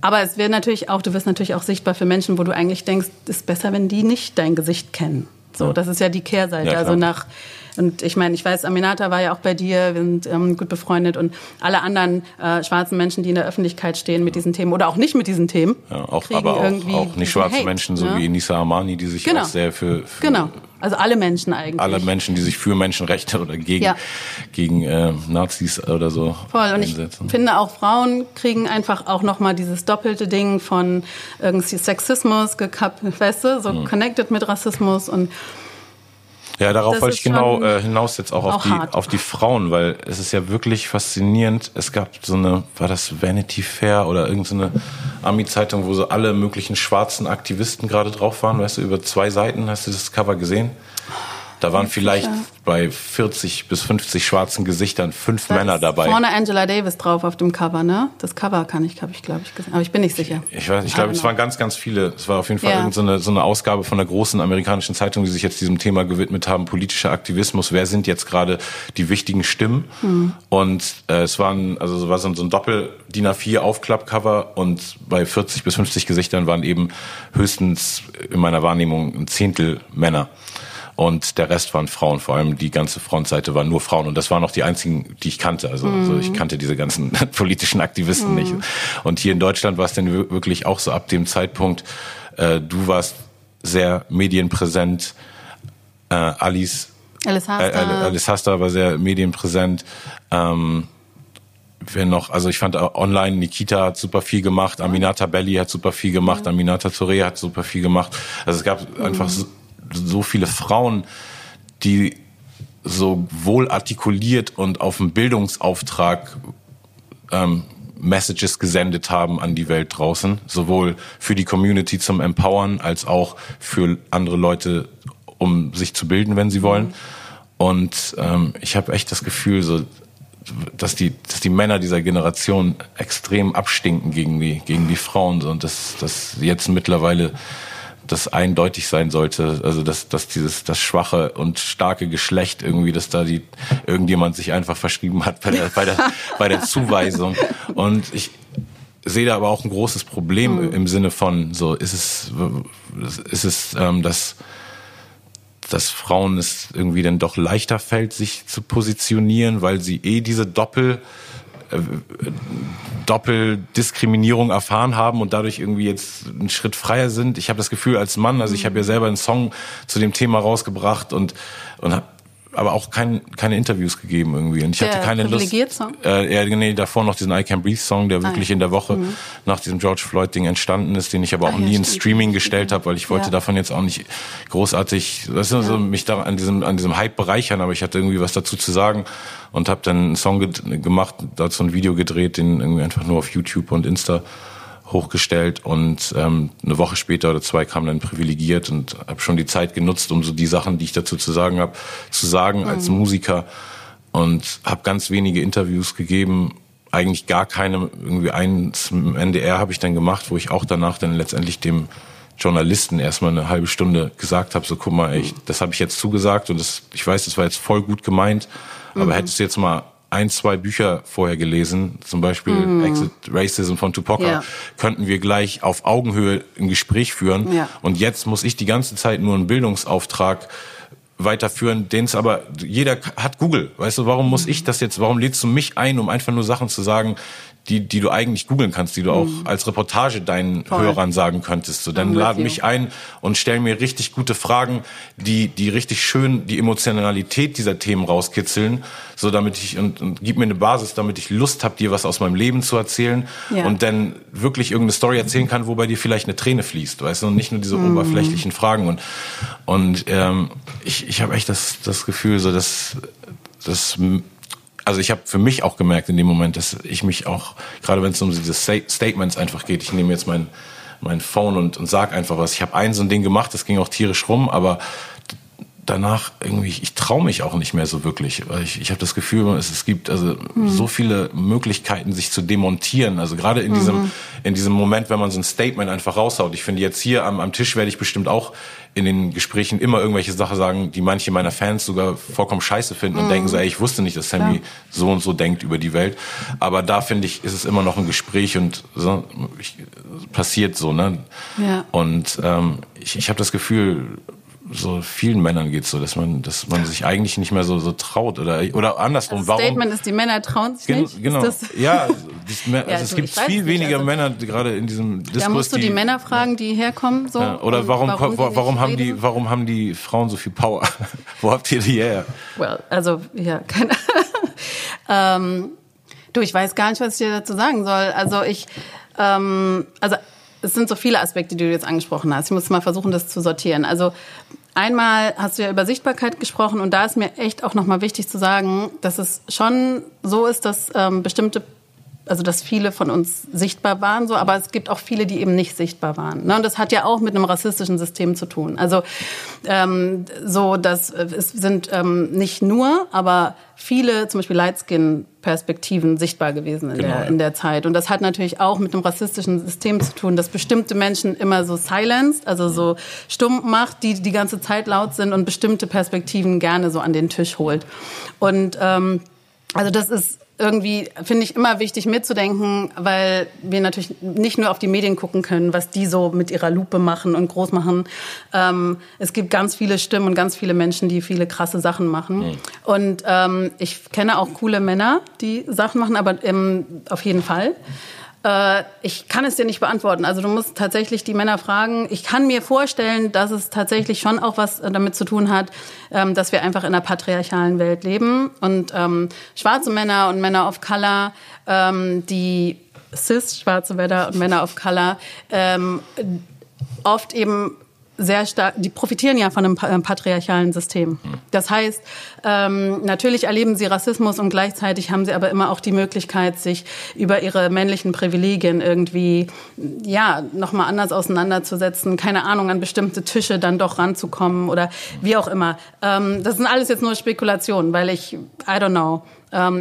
Speaker 2: Aber es wird natürlich auch, du wirst natürlich auch sichtbar für Menschen, wo du eigentlich denkst, es ist besser, wenn die nicht dein Gesicht kennen. So, das ist ja die Kehrseite. Ja, also nach und ich meine, ich weiß, Aminata war ja auch bei dir, wir sind ähm, gut befreundet und alle anderen äh, schwarzen Menschen, die in der Öffentlichkeit stehen mit diesen Themen oder auch nicht mit diesen Themen.
Speaker 1: Ja, auch, aber auch, auch nicht schwarze Hate, Menschen, so ne? wie Nisa Amani, die sich genau. auch sehr für, für
Speaker 2: genau. Also alle Menschen eigentlich.
Speaker 1: Alle Menschen, die sich für Menschenrechte oder gegen, ja. gegen äh, Nazis oder so
Speaker 2: Voll. Und einsetzen. ich finde auch Frauen kriegen einfach auch nochmal dieses doppelte Ding von irgendwie Sexismus gekappt, weißt du, so mhm. connected mit Rassismus und
Speaker 1: ja, darauf wollte ich genau äh, hinaus jetzt auch, auch auf, die, auf die Frauen, weil es ist ja wirklich faszinierend. Es gab so eine, war das Vanity Fair oder irgendeine Ami-Zeitung, wo so alle möglichen schwarzen Aktivisten gerade drauf waren, weißt du, über zwei Seiten. Hast du das Cover gesehen? Da waren vielleicht bei 40 bis 50 schwarzen Gesichtern fünf da Männer dabei.
Speaker 2: Vorne Angela Davis drauf auf dem Cover, ne? Das Cover kann ich, habe ich, glaube ich, gesehen. Aber ich bin nicht sicher.
Speaker 1: Ich weiß, ich glaube, es waren ganz, ganz viele. Es war auf jeden Fall ja. so, eine, so eine Ausgabe von einer großen amerikanischen Zeitung, die sich jetzt diesem Thema gewidmet haben, politischer Aktivismus. Wer sind jetzt gerade die wichtigen Stimmen? Hm. Und äh, es waren, also es war so ein Doppel-DIN A4 Aufklappcover und bei 40 bis 50 Gesichtern waren eben höchstens in meiner Wahrnehmung ein Zehntel Männer und der Rest waren Frauen. Vor allem die ganze Frontseite waren nur Frauen und das waren auch die einzigen, die ich kannte. Also, mhm. also ich kannte diese ganzen politischen Aktivisten mhm. nicht. Und hier in Deutschland war es dann wirklich auch so ab dem Zeitpunkt. Äh, du warst sehr medienpräsent. Äh, Alice
Speaker 2: Alice Haster.
Speaker 1: Äh, Alice Haster war sehr medienpräsent. Ähm, wer noch, also ich fand online Nikita hat super viel gemacht, Aminata Belli hat super viel gemacht, Aminata Touré hat super viel gemacht. Also es gab mhm. einfach so, viele Frauen, die so wohl artikuliert und auf dem Bildungsauftrag ähm, Messages gesendet haben an die Welt draußen, sowohl für die Community zum Empowern als auch für andere Leute, um sich zu bilden, wenn sie wollen. Und ähm, ich habe echt das Gefühl, so, dass die, dass die Männer dieser Generation extrem abstinken gegen die, gegen die Frauen so, und dass, dass jetzt mittlerweile das eindeutig sein sollte, also dass, dass dieses das schwache und starke Geschlecht irgendwie, dass da die irgendjemand sich einfach verschrieben hat bei der bei der bei der Zuweisung und ich sehe da aber auch ein großes Problem mhm. im Sinne von so ist es ist es ähm, dass dass Frauen es irgendwie dann doch leichter fällt, sich zu positionieren, weil sie eh diese Doppel Doppeldiskriminierung erfahren haben und dadurch irgendwie jetzt einen Schritt freier sind. Ich habe das Gefühl als Mann, also ich habe ja selber einen Song zu dem Thema rausgebracht und und habe aber auch kein, keine Interviews gegeben irgendwie. Und ich der hatte keine Lust. Song? Äh, ja, nee, davor noch diesen I Can Breathe Song, der wirklich ah, in der Woche mhm. nach diesem George Floyd Ding entstanden ist, den ich aber auch ah, nie ja, in Streaming gestellt habe, weil ich wollte ja. davon jetzt auch nicht großartig, das ist ja. mich da an diesem an diesem Hype bereichern, aber ich hatte irgendwie was dazu zu sagen und habe dann einen Song ge gemacht, dazu ein Video gedreht, den irgendwie einfach nur auf YouTube und Insta hochgestellt und ähm, eine Woche später oder zwei kam dann privilegiert und habe schon die Zeit genutzt, um so die Sachen, die ich dazu zu sagen habe, zu sagen mhm. als Musiker und habe ganz wenige Interviews gegeben, eigentlich gar keine, irgendwie eins im NDR habe ich dann gemacht, wo ich auch danach dann letztendlich dem Journalisten erstmal eine halbe Stunde gesagt habe, so guck mal, ich, das habe ich jetzt zugesagt und das, ich weiß, das war jetzt voll gut gemeint, aber mhm. hättest du jetzt mal ein, zwei Bücher vorher gelesen, zum Beispiel mhm. Exit Racism von Tupac, ja. könnten wir gleich auf Augenhöhe ein Gespräch führen. Ja. Und jetzt muss ich die ganze Zeit nur einen Bildungsauftrag weiterführen, den es aber jeder hat Google. Weißt du, warum muss ich das jetzt? Warum lädst du mich ein, um einfach nur Sachen zu sagen, die, die du eigentlich googeln kannst, die du auch mhm. als Reportage deinen Voll. Hörern sagen könntest. So, dann lad mich ein und stell mir richtig gute Fragen, die, die richtig schön die Emotionalität dieser Themen rauskitzeln, so damit ich und, und gib mir eine Basis, damit ich Lust habe, dir was aus meinem Leben zu erzählen ja. und dann wirklich irgendeine Story erzählen kann, wo bei dir vielleicht eine Träne fließt, weißt du, und nicht nur diese mhm. oberflächlichen Fragen und und ähm, ich, ich habe echt das das Gefühl, so dass das also ich habe für mich auch gemerkt in dem Moment, dass ich mich auch, gerade wenn es um diese Statements einfach geht, ich nehme jetzt mein, mein Phone und, und sag einfach was. Ich habe ein so ein Ding gemacht, das ging auch tierisch rum, aber danach irgendwie, ich traue mich auch nicht mehr so wirklich. Weil ich, ich habe das Gefühl, es, es gibt also mhm. so viele Möglichkeiten, sich zu demontieren. Also gerade in mhm. diesem, in diesem Moment, wenn man so ein Statement einfach raushaut. Ich finde jetzt hier am, am Tisch werde ich bestimmt auch in den Gesprächen immer irgendwelche Sachen sagen, die manche meiner Fans sogar vollkommen scheiße finden mhm. und denken so, ey, ich wusste nicht, dass Sammy ja. so und so denkt über die Welt. Aber da finde ich, ist es immer noch ein Gespräch und so, ich, passiert so, ne? Ja. Und ähm, ich, ich habe das Gefühl, so vielen Männern geht so, dass man, dass man sich eigentlich nicht mehr so, so traut oder oder andersrum.
Speaker 2: Das Warum? Statement ist, die Männer trauen sich Gen nicht.
Speaker 1: Genau. ja, das, also ja, es gibt viel weniger also, Männer gerade in diesem Diskurs.
Speaker 2: Da musst du die, die Männer fragen, die herkommen. So,
Speaker 1: ja, oder warum warum, warum, warum haben die warum haben die Frauen so viel Power? Wo habt ihr die her?
Speaker 2: Well, also ja, keine. ähm, du, ich weiß gar nicht, was ich dir dazu sagen soll. Also ich, ähm, also es sind so viele Aspekte, die du jetzt angesprochen hast. Ich muss mal versuchen, das zu sortieren. Also Einmal hast du ja über Sichtbarkeit gesprochen und da ist mir echt auch nochmal wichtig zu sagen, dass es schon so ist, dass ähm, bestimmte also dass viele von uns sichtbar waren, so, aber es gibt auch viele, die eben nicht sichtbar waren. Ne? Und das hat ja auch mit einem rassistischen System zu tun. Also ähm, so, dass es sind ähm, nicht nur, aber viele zum Beispiel Lightskin-Perspektiven sichtbar gewesen in, genau, der, in der Zeit. Und das hat natürlich auch mit einem rassistischen System zu tun, dass bestimmte Menschen immer so silenced, also so stumm macht, die die ganze Zeit laut sind und bestimmte Perspektiven gerne so an den Tisch holt. Und ähm, also das ist irgendwie, finde ich, immer wichtig mitzudenken, weil wir natürlich nicht nur auf die Medien gucken können, was die so mit ihrer Lupe machen und groß machen. Ähm, es gibt ganz viele Stimmen und ganz viele Menschen, die viele krasse Sachen machen. Mhm. Und ähm, ich kenne auch coole Männer, die Sachen machen, aber ähm, auf jeden Fall. Äh, ich kann es dir nicht beantworten. Also du musst tatsächlich die Männer fragen. Ich kann mir vorstellen, dass es tatsächlich schon auch was äh, damit zu tun hat, ähm, dass wir einfach in einer patriarchalen Welt leben und ähm, schwarze Männer und Männer of Color, ähm, die cis schwarze Männer und Männer of Color ähm, oft eben sehr stark, die profitieren ja von einem äh, patriarchalen System. Das heißt, ähm, natürlich erleben sie Rassismus und gleichzeitig haben sie aber immer auch die Möglichkeit, sich über ihre männlichen Privilegien irgendwie, ja, nochmal anders auseinanderzusetzen, keine Ahnung, an bestimmte Tische dann doch ranzukommen oder wie auch immer. Ähm, das sind alles jetzt nur Spekulationen, weil ich, I don't know,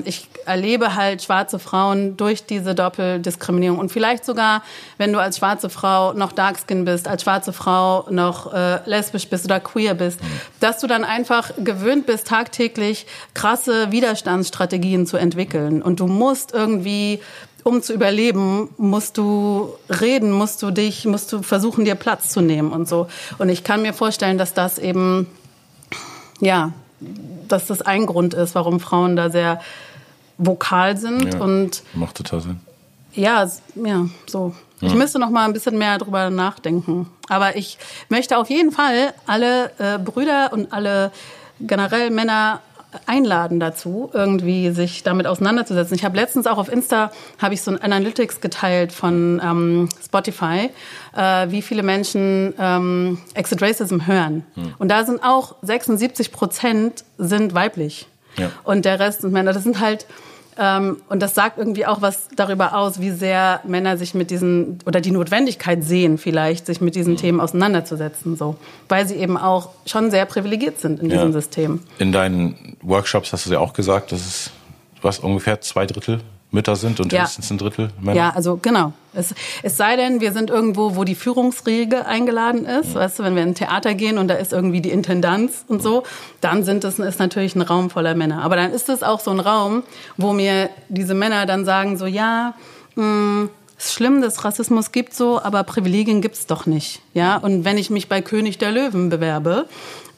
Speaker 2: ich erlebe halt schwarze Frauen durch diese Doppeldiskriminierung. Und vielleicht sogar, wenn du als schwarze Frau noch Darkskin bist, als schwarze Frau noch äh, lesbisch bist oder queer bist, dass du dann einfach gewöhnt bist, tagtäglich krasse Widerstandsstrategien zu entwickeln. Und du musst irgendwie um zu überleben, musst du reden, musst du dich, musst du versuchen, dir Platz zu nehmen und so. Und ich kann mir vorstellen, dass das eben, ja, dass das ein Grund ist, warum Frauen da sehr vokal sind. Ja, und
Speaker 1: macht total Sinn.
Speaker 2: Ja, ja, so. Ja. Ich müsste noch mal ein bisschen mehr drüber nachdenken. Aber ich möchte auf jeden Fall alle äh, Brüder und alle generell Männer einladen dazu, irgendwie sich damit auseinanderzusetzen. Ich habe letztens auch auf Insta habe ich so ein Analytics geteilt von ähm, Spotify, äh, wie viele Menschen ähm, Exit Racism hören. Hm. Und da sind auch 76 Prozent sind weiblich. Ja. Und der Rest sind Männer. Das sind halt und das sagt irgendwie auch was darüber aus, wie sehr Männer sich mit diesen oder die Notwendigkeit sehen, vielleicht sich mit diesen Themen auseinanderzusetzen, so, weil sie eben auch schon sehr privilegiert sind in diesem ja. System.
Speaker 1: In deinen Workshops hast du ja auch gesagt, dass es was ungefähr zwei Drittel Mütter sind und ja. höchstens ein Drittel Männer.
Speaker 2: Ja, also genau. Es, es sei denn, wir sind irgendwo, wo die Führungsriege eingeladen ist. Mhm. Weißt du, wenn wir in ein Theater gehen und da ist irgendwie die Intendanz und so, dann sind es ist natürlich ein Raum voller Männer. Aber dann ist es auch so ein Raum, wo mir diese Männer dann sagen so, ja, mh, hm, ist schlimm, dass Rassismus gibt so, aber Privilegien gibt's doch nicht. Ja, und wenn ich mich bei König der Löwen bewerbe,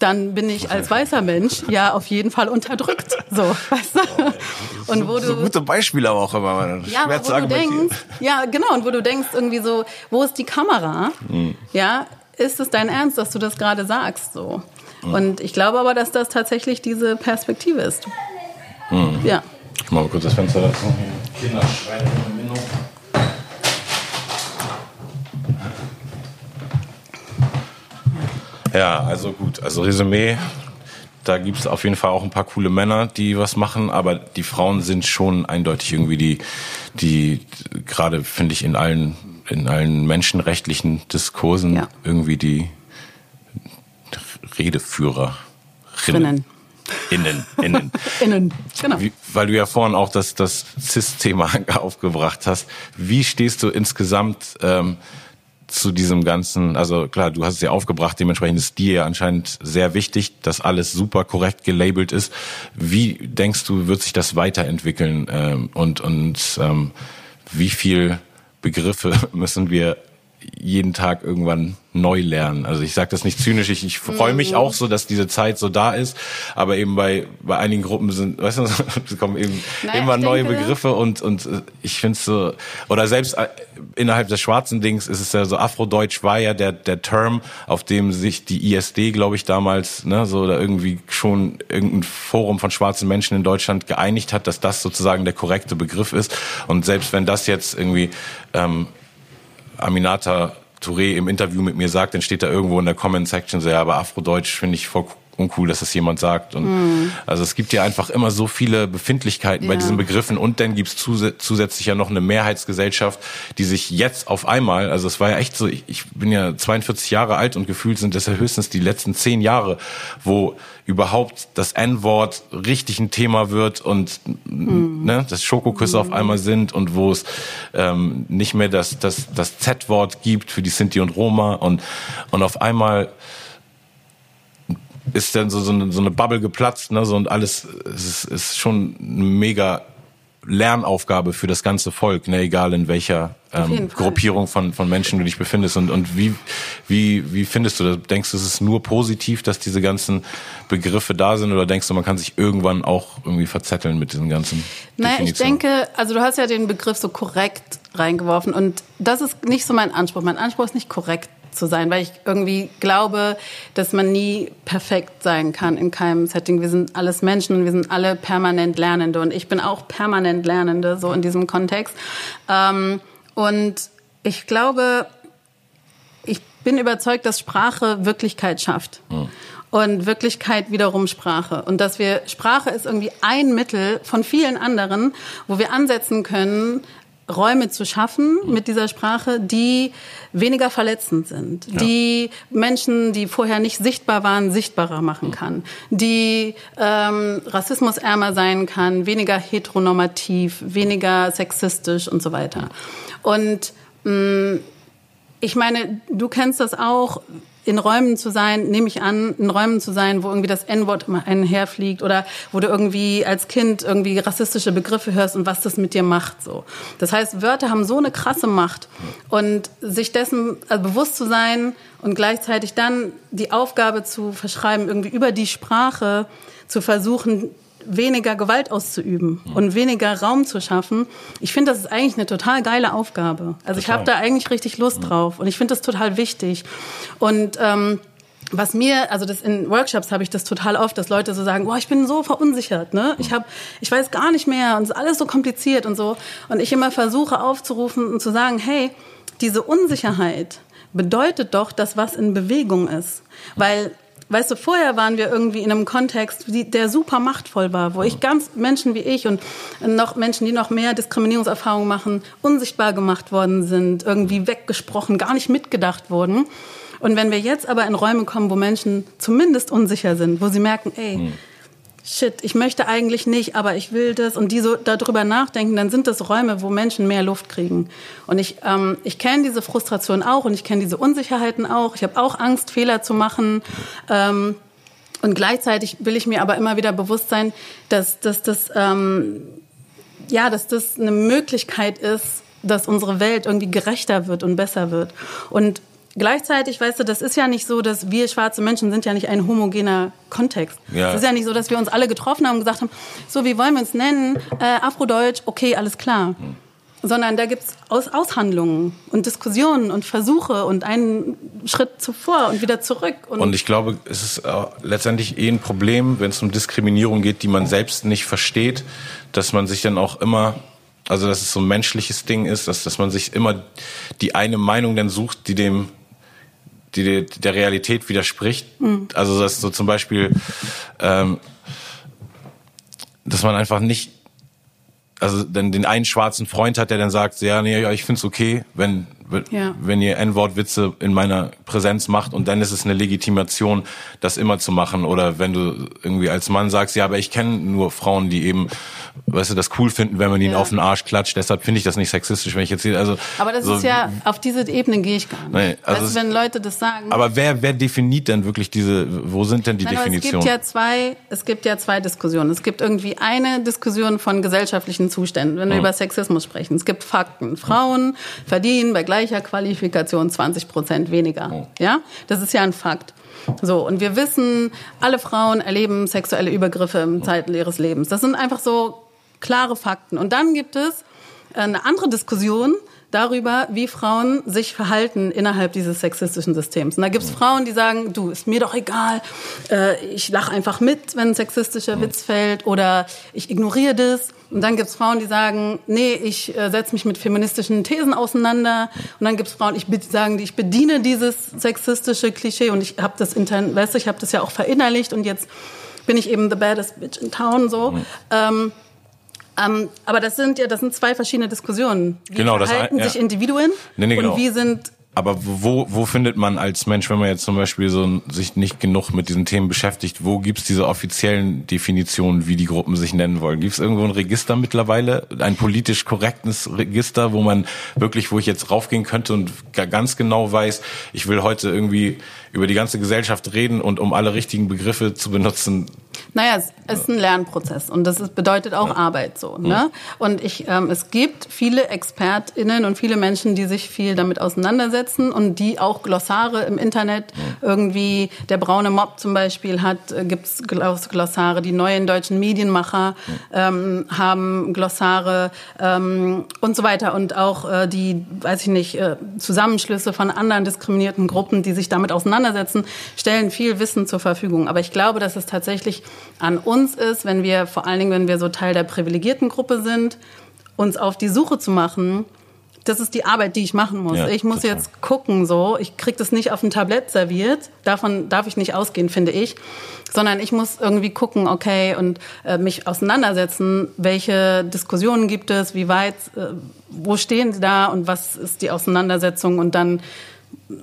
Speaker 2: dann bin ich als weißer Mensch ja auf jeden Fall unterdrückt. So, weißt du?
Speaker 1: Und wo du so gute Beispiele aber auch immer.
Speaker 2: Ja, wo du denkst, ja, genau, und wo du denkst irgendwie so, wo ist die Kamera? Mhm. Ja, ist es dein Ernst, dass du das gerade sagst so? Mhm. Und ich glaube aber, dass das tatsächlich diese Perspektive ist.
Speaker 1: Mhm. Ja. Ich mache mal kurz das Fenster dazu. Kinder schreien Ja, also gut. Also Resümee, da gibt es auf jeden Fall auch ein paar coole Männer, die was machen, aber die Frauen sind schon eindeutig irgendwie die, die gerade finde ich in allen in allen menschenrechtlichen Diskursen ja. irgendwie die Redeführer. Innen. Innen, innen.
Speaker 2: innen, genau.
Speaker 1: Wie, weil du ja vorhin auch das, das CIS-Thema aufgebracht hast. Wie stehst du insgesamt ähm, zu diesem ganzen, also klar, du hast es ja aufgebracht, dementsprechend ist dir ja anscheinend sehr wichtig, dass alles super korrekt gelabelt ist. Wie denkst du, wird sich das weiterentwickeln ähm, und, und ähm, wie viel Begriffe müssen wir jeden Tag irgendwann neu lernen. Also ich sage das nicht zynisch, ich, ich freue mich mhm. auch so, dass diese Zeit so da ist, aber eben bei bei einigen Gruppen sind, weißt du, es kommen eben naja, immer neue denke, Begriffe und und äh, ich finde so oder selbst äh, innerhalb des schwarzen Dings ist es ja so Afrodeutsch war ja der der Term, auf dem sich die ISD, glaube ich, damals ne so oder irgendwie schon irgendein Forum von schwarzen Menschen in Deutschland geeinigt hat, dass das sozusagen der korrekte Begriff ist und selbst wenn das jetzt irgendwie ähm, Aminata Touré im Interview mit mir sagt, dann steht da irgendwo in der Comment-Section so, ja, aber Afrodeutsch finde ich voll uncool, dass das jemand sagt. Und mhm. also es gibt ja einfach immer so viele Befindlichkeiten ja. bei diesen Begriffen und dann gibt's zus zusätzlich ja noch eine Mehrheitsgesellschaft, die sich jetzt auf einmal, also es war ja echt so, ich, ich bin ja 42 Jahre alt und gefühlt sind das ja höchstens die letzten zehn Jahre, wo überhaupt das N-Wort richtig ein Thema wird und mhm. ne, das Schokoküsse mhm. auf einmal sind und wo es ähm, nicht mehr das, das, das Z-Wort gibt für die Sinti und Roma und, und auf einmal ist dann so, so, eine, so eine Bubble geplatzt, ne, so und alles es ist, ist schon eine mega Lernaufgabe für das ganze Volk, ne, egal in welcher ähm, Gruppierung von, von Menschen du dich befindest. Und, und wie, wie, wie findest du das? Denkst du, es ist nur positiv, dass diese ganzen Begriffe da sind oder denkst du, man kann sich irgendwann auch irgendwie verzetteln mit diesen ganzen
Speaker 2: Naja, ich denke, also du hast ja den Begriff so korrekt reingeworfen und das ist nicht so mein Anspruch. Mein Anspruch ist nicht korrekt zu sein, weil ich irgendwie glaube, dass man nie perfekt sein kann in keinem Setting. Wir sind alles Menschen und wir sind alle permanent Lernende und ich bin auch permanent Lernende so in diesem Kontext. Ähm, und ich glaube, ich bin überzeugt, dass Sprache Wirklichkeit schafft. Mhm. Und Wirklichkeit wiederum Sprache. Und dass wir, Sprache ist irgendwie ein Mittel von vielen anderen, wo wir ansetzen können, Räume zu schaffen mit dieser Sprache, die weniger verletzend sind, ja. die Menschen, die vorher nicht sichtbar waren, sichtbarer machen kann, die ähm, rassismusärmer sein kann, weniger heteronormativ, weniger sexistisch und so weiter. Und mh, mm, ich meine, du kennst das auch, in Räumen zu sein, nehme ich an, in Räumen zu sein, wo irgendwie das N-Wort immer einherfliegt oder wo du irgendwie als Kind irgendwie rassistische Begriffe hörst und was das mit dir macht, so. Das heißt, Wörter haben so eine krasse Macht und sich dessen also bewusst zu sein und gleichzeitig dann die Aufgabe zu verschreiben, irgendwie über die Sprache zu versuchen, weniger Gewalt auszuüben und weniger Raum zu schaffen. Ich finde, das ist eigentlich eine total geile Aufgabe. Also total. ich habe da eigentlich richtig Lust drauf und ich finde das total wichtig. Und ähm, was mir, also das in Workshops habe ich das total oft, dass Leute so sagen, boah, ich bin so verunsichert, ne? Ich habe, ich weiß gar nicht mehr und es ist alles so kompliziert und so. Und ich immer versuche aufzurufen und zu sagen, hey, diese Unsicherheit bedeutet doch, dass was in Bewegung ist, weil Weißt du, vorher waren wir irgendwie in einem Kontext, der super machtvoll war, wo ich ganz Menschen wie ich und noch Menschen, die noch mehr Diskriminierungserfahrungen machen, unsichtbar gemacht worden sind, irgendwie weggesprochen, gar nicht mitgedacht wurden. Und wenn wir jetzt aber in Räume kommen, wo Menschen zumindest unsicher sind, wo sie merken, ey, hm shit, ich möchte eigentlich nicht, aber ich will das und die so darüber nachdenken, dann sind das Räume, wo Menschen mehr Luft kriegen. Und ich, ähm, ich kenne diese Frustration auch und ich kenne diese Unsicherheiten auch. Ich habe auch Angst, Fehler zu machen. Ähm, und gleichzeitig will ich mir aber immer wieder bewusst sein, dass, dass das ähm, ja, dass das eine Möglichkeit ist, dass unsere Welt irgendwie gerechter wird und besser wird. Und gleichzeitig, weißt du, das ist ja nicht so, dass wir schwarze Menschen sind ja nicht ein homogener Kontext. Ja. Es ist ja nicht so, dass wir uns alle getroffen haben und gesagt haben, so, wie wollen wir uns nennen? Äh, Afrodeutsch, okay, alles klar. Hm. Sondern da gibt's Aus Aushandlungen und Diskussionen und Versuche und einen Schritt zuvor und wieder zurück.
Speaker 1: Und, und ich glaube, es ist äh, letztendlich eh ein Problem, wenn es um Diskriminierung geht, die man selbst nicht versteht, dass man sich dann auch immer also dass es so ein menschliches Ding ist, dass, dass man sich immer die eine Meinung dann sucht, die dem die der Realität widerspricht. Mhm. Also dass so zum Beispiel, ähm, dass man einfach nicht, also dann den einen schwarzen Freund hat, der dann sagt, ja, nee, ja, ich find's okay, wenn ja. wenn ihr N-Wort-Witze in meiner Präsenz macht und dann ist es eine Legitimation, das immer zu machen. Oder wenn du irgendwie als Mann sagst, ja, aber ich kenne nur Frauen, die eben, weißt du, das cool finden, wenn man ihnen ja. auf den Arsch klatscht. Deshalb finde ich das nicht sexistisch, wenn ich jetzt hier, also.
Speaker 2: Aber das so, ist ja, auf diese Ebene gehe ich gar nicht. Nee, also weißt du, wenn Leute das sagen.
Speaker 1: Aber wer, wer definiert denn wirklich diese, wo sind denn die Nein, Definitionen?
Speaker 2: Es gibt ja zwei, es gibt ja zwei Diskussionen. Es gibt irgendwie eine Diskussion von gesellschaftlichen Zuständen, wenn wir mhm. über Sexismus sprechen. Es gibt Fakten. Frauen verdienen bei gleich gleicher Qualifikation 20 Prozent weniger. Oh. Ja, das ist ja ein Fakt. So, und wir wissen, alle Frauen erleben sexuelle Übergriffe im Zeiten ihres Lebens. Das sind einfach so klare Fakten. Und dann gibt es eine andere Diskussion, darüber, wie Frauen sich verhalten innerhalb dieses sexistischen Systems. Und da gibt's Frauen, die sagen, du, ist mir doch egal, äh, ich lache einfach mit, wenn ein sexistischer Witz fällt oder ich ignoriere das. Und dann gibt's Frauen, die sagen, nee, ich äh, setze mich mit feministischen Thesen auseinander. Und dann gibt's Frauen, ich sagen, die ich bediene dieses sexistische Klischee und ich habe das intern, weißt du, ich habe das ja auch verinnerlicht und jetzt bin ich eben the baddest bitch in town so. Mhm. Ähm, ähm, aber das sind ja, das sind zwei verschiedene Diskussionen. Wie
Speaker 1: genau,
Speaker 2: verhalten
Speaker 1: das,
Speaker 2: ja. sich Individuen
Speaker 1: nee, nee, genau.
Speaker 2: und wie sind
Speaker 1: aber wo, wo findet man als Mensch, wenn man jetzt zum Beispiel so sich nicht genug mit diesen Themen beschäftigt, wo gibt's diese offiziellen Definitionen, wie die Gruppen sich nennen wollen? Gibt's irgendwo ein Register mittlerweile, ein politisch korrektes Register, wo man wirklich, wo ich jetzt raufgehen könnte und ganz genau weiß, ich will heute irgendwie über die ganze Gesellschaft reden und um alle richtigen Begriffe zu benutzen,
Speaker 2: naja, es ist ein Lernprozess und das ist, bedeutet auch ja. Arbeit so. Ne? Und ich, ähm, es gibt viele ExpertInnen und viele Menschen, die sich viel damit auseinandersetzen und die auch Glossare im Internet irgendwie, der braune Mob zum Beispiel hat, äh, gibt's Glossare, die neuen deutschen Medienmacher ähm, haben Glossare ähm, und so weiter und auch äh, die, weiß ich nicht, äh, Zusammenschlüsse von anderen diskriminierten Gruppen, die sich damit auseinandersetzen, stellen viel Wissen zur Verfügung. Aber ich glaube, dass es tatsächlich an uns ist, wenn wir, vor allen Dingen, wenn wir so Teil der privilegierten Gruppe sind, uns auf die Suche zu machen. Das ist die Arbeit, die ich machen muss. Ja, ich muss total. jetzt gucken, so. Ich krieg das nicht auf ein Tablett serviert. Davon darf ich nicht ausgehen, finde ich. Sondern ich muss irgendwie gucken, okay, und äh, mich auseinandersetzen, welche Diskussionen gibt es, wie weit, äh, wo stehen sie da und was ist die Auseinandersetzung und dann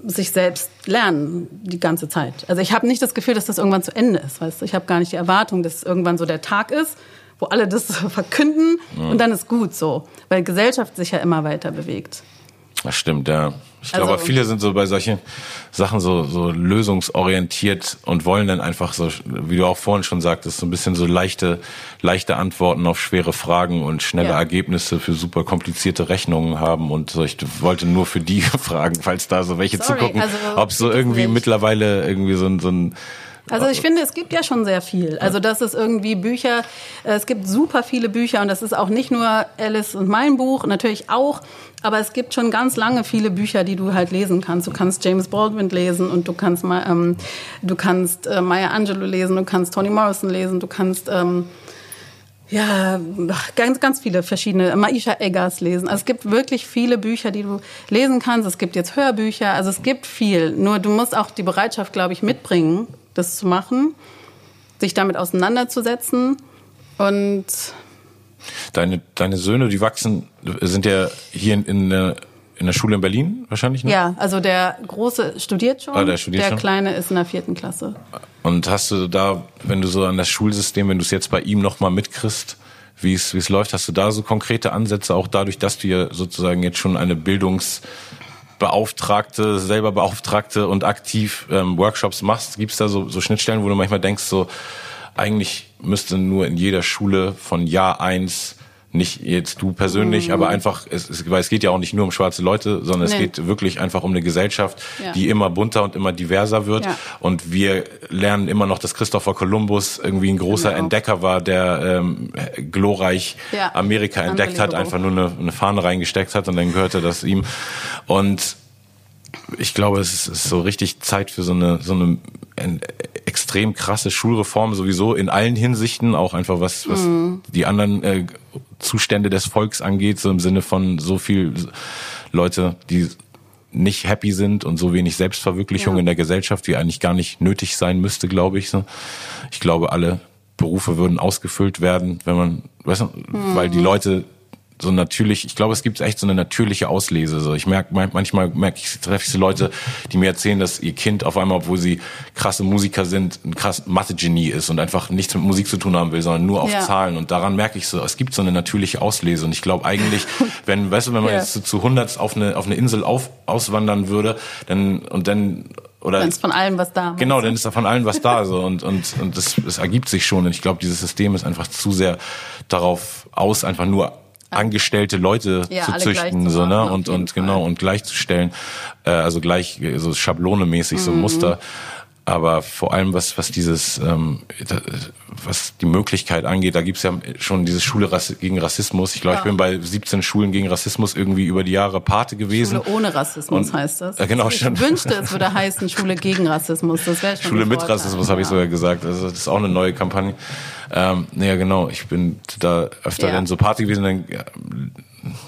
Speaker 2: sich selbst lernen die ganze Zeit. Also ich habe nicht das Gefühl, dass das irgendwann zu Ende ist. Weißt? Ich habe gar nicht die Erwartung, dass es irgendwann so der Tag ist, wo alle das verkünden ja. und dann ist gut so, weil Gesellschaft sich ja immer weiter bewegt.
Speaker 1: Das stimmt, ja. Ich also, glaube, viele sind so bei solchen Sachen so, so lösungsorientiert und wollen dann einfach so, wie du auch vorhin schon sagtest, so ein bisschen so leichte, leichte Antworten auf schwere Fragen und schnelle ja. Ergebnisse für super komplizierte Rechnungen haben. Und so, ich wollte nur für die fragen, falls da so welche Sorry, zugucken, also, ob es so irgendwie mittlerweile irgendwie so ein, so ein
Speaker 2: also ich finde, es gibt ja schon sehr viel. Also das ist irgendwie Bücher, es gibt super viele Bücher und das ist auch nicht nur Alice und mein Buch, natürlich auch, aber es gibt schon ganz lange viele Bücher, die du halt lesen kannst. Du kannst James Baldwin lesen und du kannst ähm, du kannst äh, Maya Angelou lesen, du kannst Toni Morrison lesen, du kannst ähm, ja, ganz, ganz viele verschiedene, Maisha Eggers lesen. Also es gibt wirklich viele Bücher, die du lesen kannst. Es gibt jetzt Hörbücher, also es gibt viel. Nur du musst auch die Bereitschaft, glaube ich, mitbringen, das zu machen, sich damit auseinanderzusetzen und
Speaker 1: Deine, deine Söhne, die wachsen, sind ja hier in, in, in der Schule in Berlin wahrscheinlich, ne?
Speaker 2: Ja, also der Große studiert schon,
Speaker 1: ah, der, studiert
Speaker 2: der
Speaker 1: schon?
Speaker 2: Kleine ist in der vierten Klasse.
Speaker 1: Und hast du da, wenn du so an das Schulsystem, wenn du es jetzt bei ihm nochmal mitkriegst, wie es, wie es läuft, hast du da so konkrete Ansätze, auch dadurch, dass du ja sozusagen jetzt schon eine Bildungs- Beauftragte, selber Beauftragte und aktiv ähm, Workshops machst, gibt es da so, so Schnittstellen, wo du manchmal denkst, so eigentlich müsste nur in jeder Schule von Jahr eins nicht jetzt du persönlich, mhm. aber einfach, es, es, weil es geht ja auch nicht nur um schwarze Leute, sondern nee. es geht wirklich einfach um eine Gesellschaft, ja. die immer bunter und immer diverser wird. Ja. Und wir lernen immer noch, dass Christopher Columbus irgendwie ein großer genau. Entdecker war, der ähm, glorreich ja. Amerika entdeckt hat, einfach nur eine, eine Fahne reingesteckt hat und dann gehörte das ihm. Und ich glaube, es ist, so richtig Zeit für so eine, so eine extrem krasse Schulreform sowieso in allen Hinsichten, auch einfach was, was mhm. die anderen äh, Zustände des Volks angeht, so im Sinne von so viel Leute, die nicht happy sind und so wenig Selbstverwirklichung ja. in der Gesellschaft, wie eigentlich gar nicht nötig sein müsste, glaube ich. Ich glaube, alle Berufe würden ausgefüllt werden, wenn man, weißt du, mhm. weil die Leute so natürlich, ich glaube, es gibt echt so eine natürliche Auslese. So, ich merke manchmal merke ich, treffe ich so Leute, die mir erzählen, dass ihr Kind auf einmal, obwohl sie krasse Musiker sind, ein krass Mathe-Genie ist und einfach nichts mit Musik zu tun haben will, sondern nur auf ja. Zahlen. Und daran merke ich so, es gibt so eine natürliche Auslese. Und ich glaube eigentlich, wenn, weißt du, wenn man ja. jetzt zu 100 auf eine auf eine Insel auf, auswandern würde, dann und dann oder
Speaker 2: dann ist von allem was da.
Speaker 1: Genau, dann ist da von allem was da so und und und das, das ergibt sich schon und ich glaube, dieses System ist einfach zu sehr darauf aus, einfach nur angestellte Leute ja, zu züchten, so, ne? Und, und genau, und gleichzustellen, äh, also gleich, so schablonemäßig, so mhm. Muster. aber vor allem was was dieses ähm, was die Möglichkeit angeht, da gibt's ja schon diese Schule gegen Rassismus. Ich glaube, ja. ich bin bei 17 Schulen gegen Rassismus irgendwie über die Jahre Pate gewesen.
Speaker 2: Schule ohne Rassismus Und, heißt das.
Speaker 1: Äh, genau,
Speaker 2: ich schon. wünschte, es würde heißen Schule gegen Rassismus. Das wäre
Speaker 1: schon Schule mit Rassismus, habe ich sogar gesagt. Also das ist auch eine neue Kampagne. Ähm, ja, genau. Ich bin da öfter ja. in so Pate gewesen. Dann ja,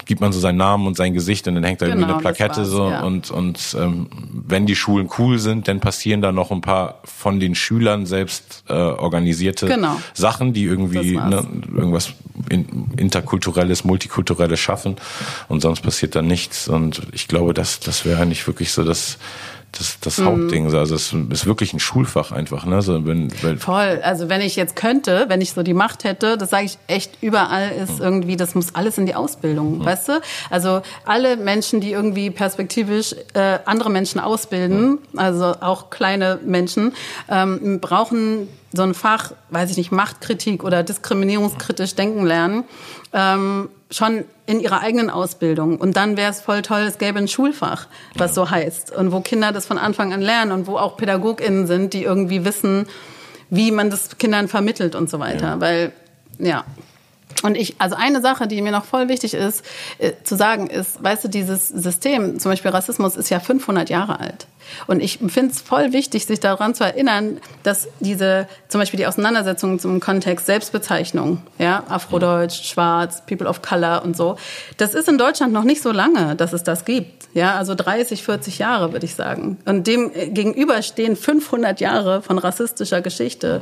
Speaker 1: gibt man so seinen Namen und sein Gesicht und dann hängt da genau, irgendwie eine Plakette so ja. und und ähm, wenn die Schulen cool sind, dann passieren da noch ein paar von den Schülern selbst äh, organisierte genau. Sachen, die irgendwie ne, irgendwas in, interkulturelles, multikulturelles schaffen und sonst passiert da nichts und ich glaube, dass das wäre nicht wirklich so das das, das mhm. Hauptding. Also es ist wirklich ein Schulfach einfach. Ne? So, wenn,
Speaker 2: wenn Voll. Also wenn ich jetzt könnte, wenn ich so die Macht hätte, das sage ich echt überall, ist mhm. irgendwie, das muss alles in die Ausbildung, mhm. weißt du? Also alle Menschen, die irgendwie perspektivisch äh, andere Menschen ausbilden, also auch kleine Menschen, ähm, brauchen so ein Fach, weiß ich nicht, Machtkritik oder diskriminierungskritisch denken lernen, ähm, schon in ihrer eigenen Ausbildung. Und dann wäre es voll toll, es gäbe ein Schulfach, was so heißt. Und wo Kinder das von Anfang an lernen und wo auch PädagogInnen sind, die irgendwie wissen, wie man das Kindern vermittelt und so weiter. Ja. Weil, ja. Und ich, also eine Sache, die mir noch voll wichtig ist, äh, zu sagen ist, weißt du, dieses System, zum Beispiel Rassismus, ist ja 500 Jahre alt. Und ich finde es voll wichtig, sich daran zu erinnern, dass diese, zum Beispiel die Auseinandersetzung zum Kontext Selbstbezeichnung, ja, Afrodeutsch, Schwarz, People of Color und so, das ist in Deutschland noch nicht so lange, dass es das gibt. Ja, also 30, 40 Jahre, würde ich sagen. Und dem äh, gegenüber stehen 500 Jahre von rassistischer Geschichte.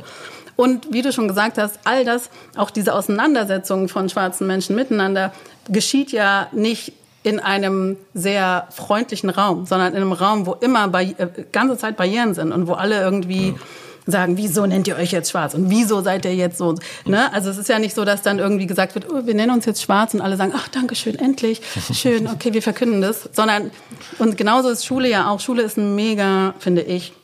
Speaker 2: Und wie du schon gesagt hast, all das, auch diese Auseinandersetzungen von schwarzen Menschen miteinander, geschieht ja nicht in einem sehr freundlichen Raum, sondern in einem Raum, wo immer bei, äh, ganze Zeit Barrieren sind und wo alle irgendwie ja. sagen, wieso nennt ihr euch jetzt schwarz und wieso seid ihr jetzt so? Ne? Also es ist ja nicht so, dass dann irgendwie gesagt wird, oh, wir nennen uns jetzt schwarz und alle sagen, ach danke schön, endlich, schön, okay, wir verkünden das, sondern und genauso ist Schule ja auch. Schule ist ein mega, finde ich,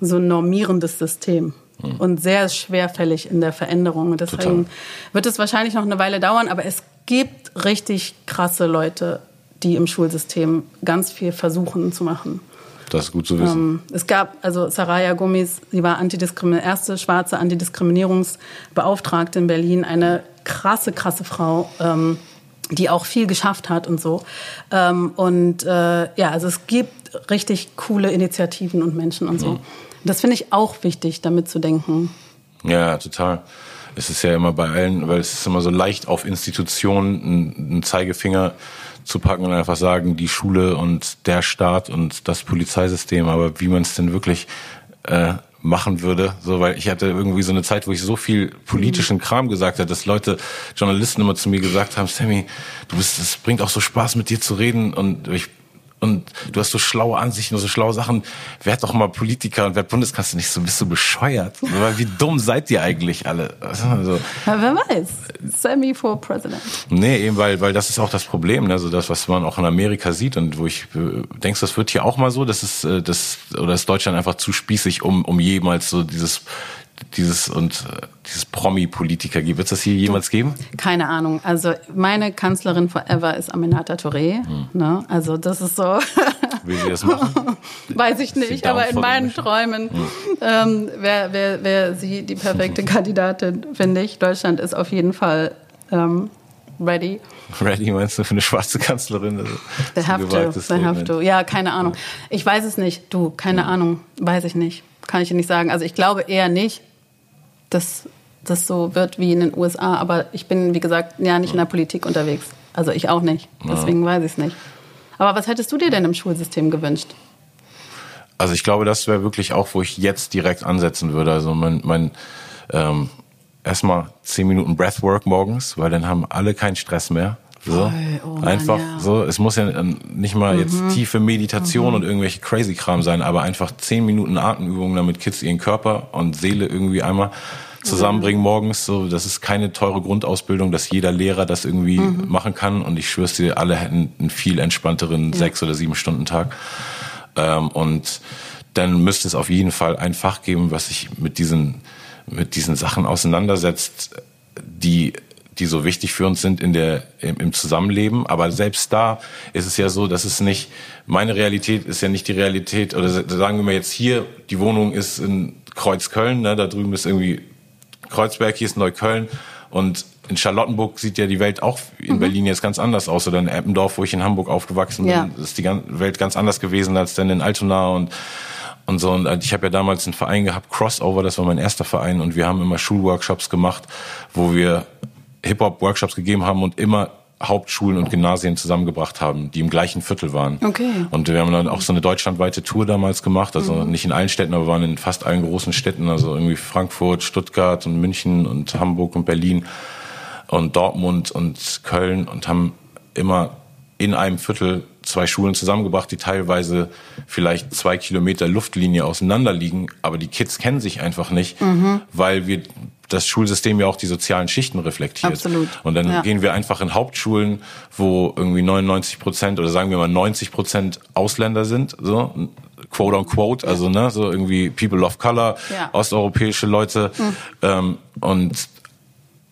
Speaker 2: so ein normierendes System und sehr schwerfällig in der Veränderung. Und deswegen Total. wird es wahrscheinlich noch eine Weile dauern, aber es gibt richtig krasse Leute, die im Schulsystem ganz viel versuchen zu machen.
Speaker 1: Das ist gut zu wissen. Ähm,
Speaker 2: es gab, also Saraya Gummis, sie war Antidiskrimi erste schwarze Antidiskriminierungsbeauftragte in Berlin, eine krasse, krasse Frau, ähm, die auch viel geschafft hat und so. Ähm, und äh, ja, also es gibt richtig coole Initiativen und Menschen und so. Mhm. Das finde ich auch wichtig, damit zu denken.
Speaker 1: Ja, total. Es ist ja immer bei allen, weil es ist immer so leicht auf Institutionen einen Zeigefinger zu packen und einfach sagen, die Schule und der Staat und das Polizeisystem, aber wie man es denn wirklich äh, machen würde, so weil ich hatte irgendwie so eine Zeit, wo ich so viel politischen mhm. Kram gesagt habe, dass Leute, Journalisten immer zu mir gesagt haben, Sammy, du bist, es bringt auch so Spaß mit dir zu reden und ich und du hast so schlaue Ansichten und so schlaue Sachen. Werd doch mal Politiker und werd Bundeskanzler nicht so, bist du bescheuert? Wie dumm seid ihr eigentlich alle? Also,
Speaker 2: ja, wer weiß. Sammy for President.
Speaker 1: Nee, eben weil, weil das ist auch das Problem, ne? also das, was man auch in Amerika sieht und wo ich äh, denkst, das wird hier auch mal so, dass es, äh, das, oder ist Deutschland einfach zu spießig, um, um jemals so dieses, dieses und äh, dieses Promi-Politiker gibt. Wird es das hier jemals geben?
Speaker 2: Keine Ahnung. Also meine Kanzlerin forever ist Aminata Touré. Hm. Ne? Also das ist so.
Speaker 1: Will sie das machen?
Speaker 2: Weiß ich nicht, aber in meinen Träumen hm. ähm, wäre wär, wär sie die perfekte Kandidatin, finde ich. Deutschland ist auf jeden Fall ähm, ready.
Speaker 1: Ready meinst du für eine schwarze Kanzlerin? Also,
Speaker 2: they have to, they have to. Ja, keine Ahnung. Ich weiß es nicht. Du, keine hm. Ahnung. Weiß ich nicht. Kann ich dir nicht sagen. Also ich glaube eher nicht dass das so wird wie in den USA. Aber ich bin, wie gesagt, ja nicht in der Politik unterwegs. Also ich auch nicht. Deswegen weiß ich es nicht. Aber was hättest du dir denn im Schulsystem gewünscht?
Speaker 1: Also ich glaube, das wäre wirklich auch, wo ich jetzt direkt ansetzen würde. Also mein, mein ähm, erstmal zehn Minuten Breathwork morgens, weil dann haben alle keinen Stress mehr. So. Oh Mann, einfach ja. so. Es muss ja nicht mal mhm. jetzt tiefe Meditation mhm. und irgendwelche crazy Kram sein, aber einfach zehn Minuten Atemübungen, damit Kids ihren Körper und Seele irgendwie einmal zusammenbringen morgens. So, das ist keine teure Grundausbildung, dass jeder Lehrer das irgendwie mhm. machen kann. Und ich schwör's dir, alle hätten einen viel entspannteren ja. sechs oder sieben Stunden Tag. Ähm, und dann müsste es auf jeden Fall ein Fach geben, was sich mit diesen mit diesen Sachen auseinandersetzt, die die so wichtig für uns sind in der, im, im Zusammenleben. Aber selbst da ist es ja so, dass es nicht, meine Realität ist ja nicht die Realität, oder sagen wir mal jetzt hier, die Wohnung ist in Kreuzköln, ne, da drüben ist irgendwie Kreuzberg, hier ist Neukölln und in Charlottenburg sieht ja die Welt auch in mhm. Berlin jetzt ganz anders aus. Oder in Eppendorf, wo ich in Hamburg aufgewachsen bin, ja. ist die Welt ganz anders gewesen als dann in Altona und und so. Und ich habe ja damals einen Verein gehabt, Crossover, das war mein erster Verein. Und wir haben immer Schulworkshops gemacht, wo wir Hip-Hop-Workshops gegeben haben und immer Hauptschulen und Gymnasien zusammengebracht haben, die im gleichen Viertel waren.
Speaker 2: Okay.
Speaker 1: Und wir haben dann auch so eine deutschlandweite Tour damals gemacht, also mhm. nicht in allen Städten, aber wir waren in fast allen großen Städten, also irgendwie Frankfurt, Stuttgart und München und Hamburg und Berlin und Dortmund und Köln und haben immer in einem Viertel zwei Schulen zusammengebracht, die teilweise vielleicht zwei Kilometer Luftlinie auseinander liegen, aber die Kids kennen sich einfach nicht, mhm. weil wir das Schulsystem ja auch die sozialen Schichten reflektiert.
Speaker 2: Absolut.
Speaker 1: Und dann ja. gehen wir einfach in Hauptschulen, wo irgendwie 99 Prozent oder sagen wir mal 90 Prozent Ausländer sind, so quote unquote, also ne, so irgendwie People of Color, ja. osteuropäische Leute mhm. ähm, und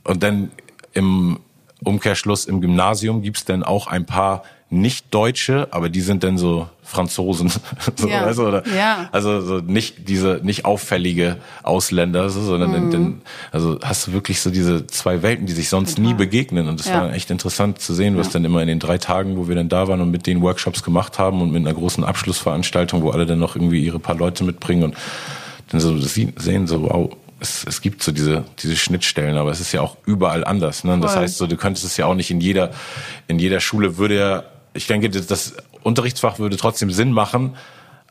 Speaker 1: und dann im Umkehrschluss im Gymnasium gibt's dann auch ein paar nicht Deutsche, aber die sind dann so Franzosen, so, ja. also, oder, ja. also so nicht diese nicht auffällige Ausländer, so, sondern mhm. dann, also hast du wirklich so diese zwei Welten, die sich sonst Total. nie begegnen und das ja. war echt interessant zu sehen, was dann immer in den drei Tagen, wo wir dann da waren und mit den Workshops gemacht haben und mit einer großen Abschlussveranstaltung, wo alle dann noch irgendwie ihre paar Leute mitbringen und dann so sehen so wow es, es gibt so diese, diese Schnittstellen, aber es ist ja auch überall anders. Ne? Das heißt so, du könntest es ja auch nicht in jeder, in jeder Schule würde ja ich denke, das Unterrichtsfach würde trotzdem Sinn machen,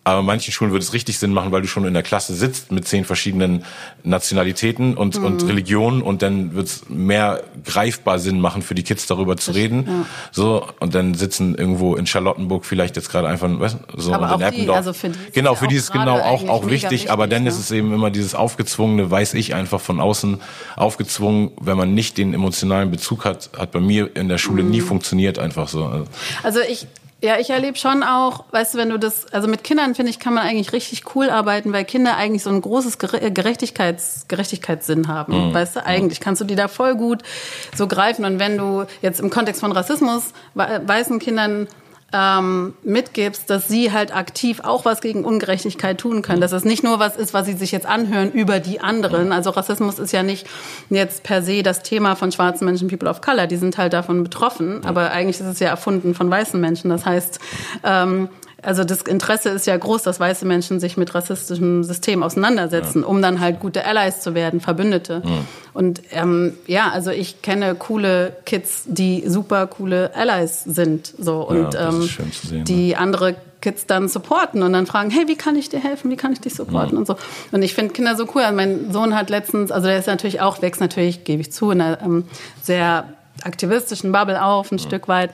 Speaker 1: aber in manchen Schulen würde es richtig Sinn machen, weil du schon in der Klasse sitzt mit zehn verschiedenen Nationalitäten und, mhm. und Religionen und dann wird es mehr greifbar Sinn machen für die Kids darüber zu reden. Ja. So und dann sitzen irgendwo in Charlottenburg vielleicht jetzt gerade einfach weißt, so
Speaker 2: aber in Eppendorf. Also für
Speaker 1: genau, für die ist genau auch auch wichtig, wichtig, aber dann ne? ist es eben immer dieses aufgezwungene, weiß ich einfach von außen aufgezwungen, wenn man nicht den emotionalen Bezug hat, hat bei mir in der Schule mhm. nie funktioniert einfach so.
Speaker 2: Also ich ja, ich erlebe schon auch, weißt du, wenn du das, also mit Kindern finde ich, kann man eigentlich richtig cool arbeiten, weil Kinder eigentlich so ein großes Gerechtigkeits, Gerechtigkeitssinn haben. Mhm. Weißt du, eigentlich kannst du die da voll gut so greifen. Und wenn du jetzt im Kontext von Rassismus weißen Kindern ähm, mitgibst, dass sie halt aktiv auch was gegen Ungerechtigkeit tun können. Dass es nicht nur was ist, was sie sich jetzt anhören über die anderen. Also Rassismus ist ja nicht jetzt per se das Thema von schwarzen Menschen, People of Color. Die sind halt davon betroffen. Aber eigentlich ist es ja erfunden von weißen Menschen. Das heißt, ähm, also das Interesse ist ja groß, dass weiße Menschen sich mit rassistischem System auseinandersetzen, ja. um dann halt gute Allies zu werden, Verbündete. Ja. Und ähm, ja, also ich kenne coole Kids, die super coole Allies sind, so und ja, ähm, sehen, die andere Kids dann supporten und dann fragen, hey, wie kann ich dir helfen? Wie kann ich dich supporten und so. Und ich finde Kinder so cool. Also mein Sohn hat letztens, also der ist natürlich auch wächst natürlich, gebe ich zu, in einer ähm, sehr aktivistischen Bubble auf, ein Stück weit.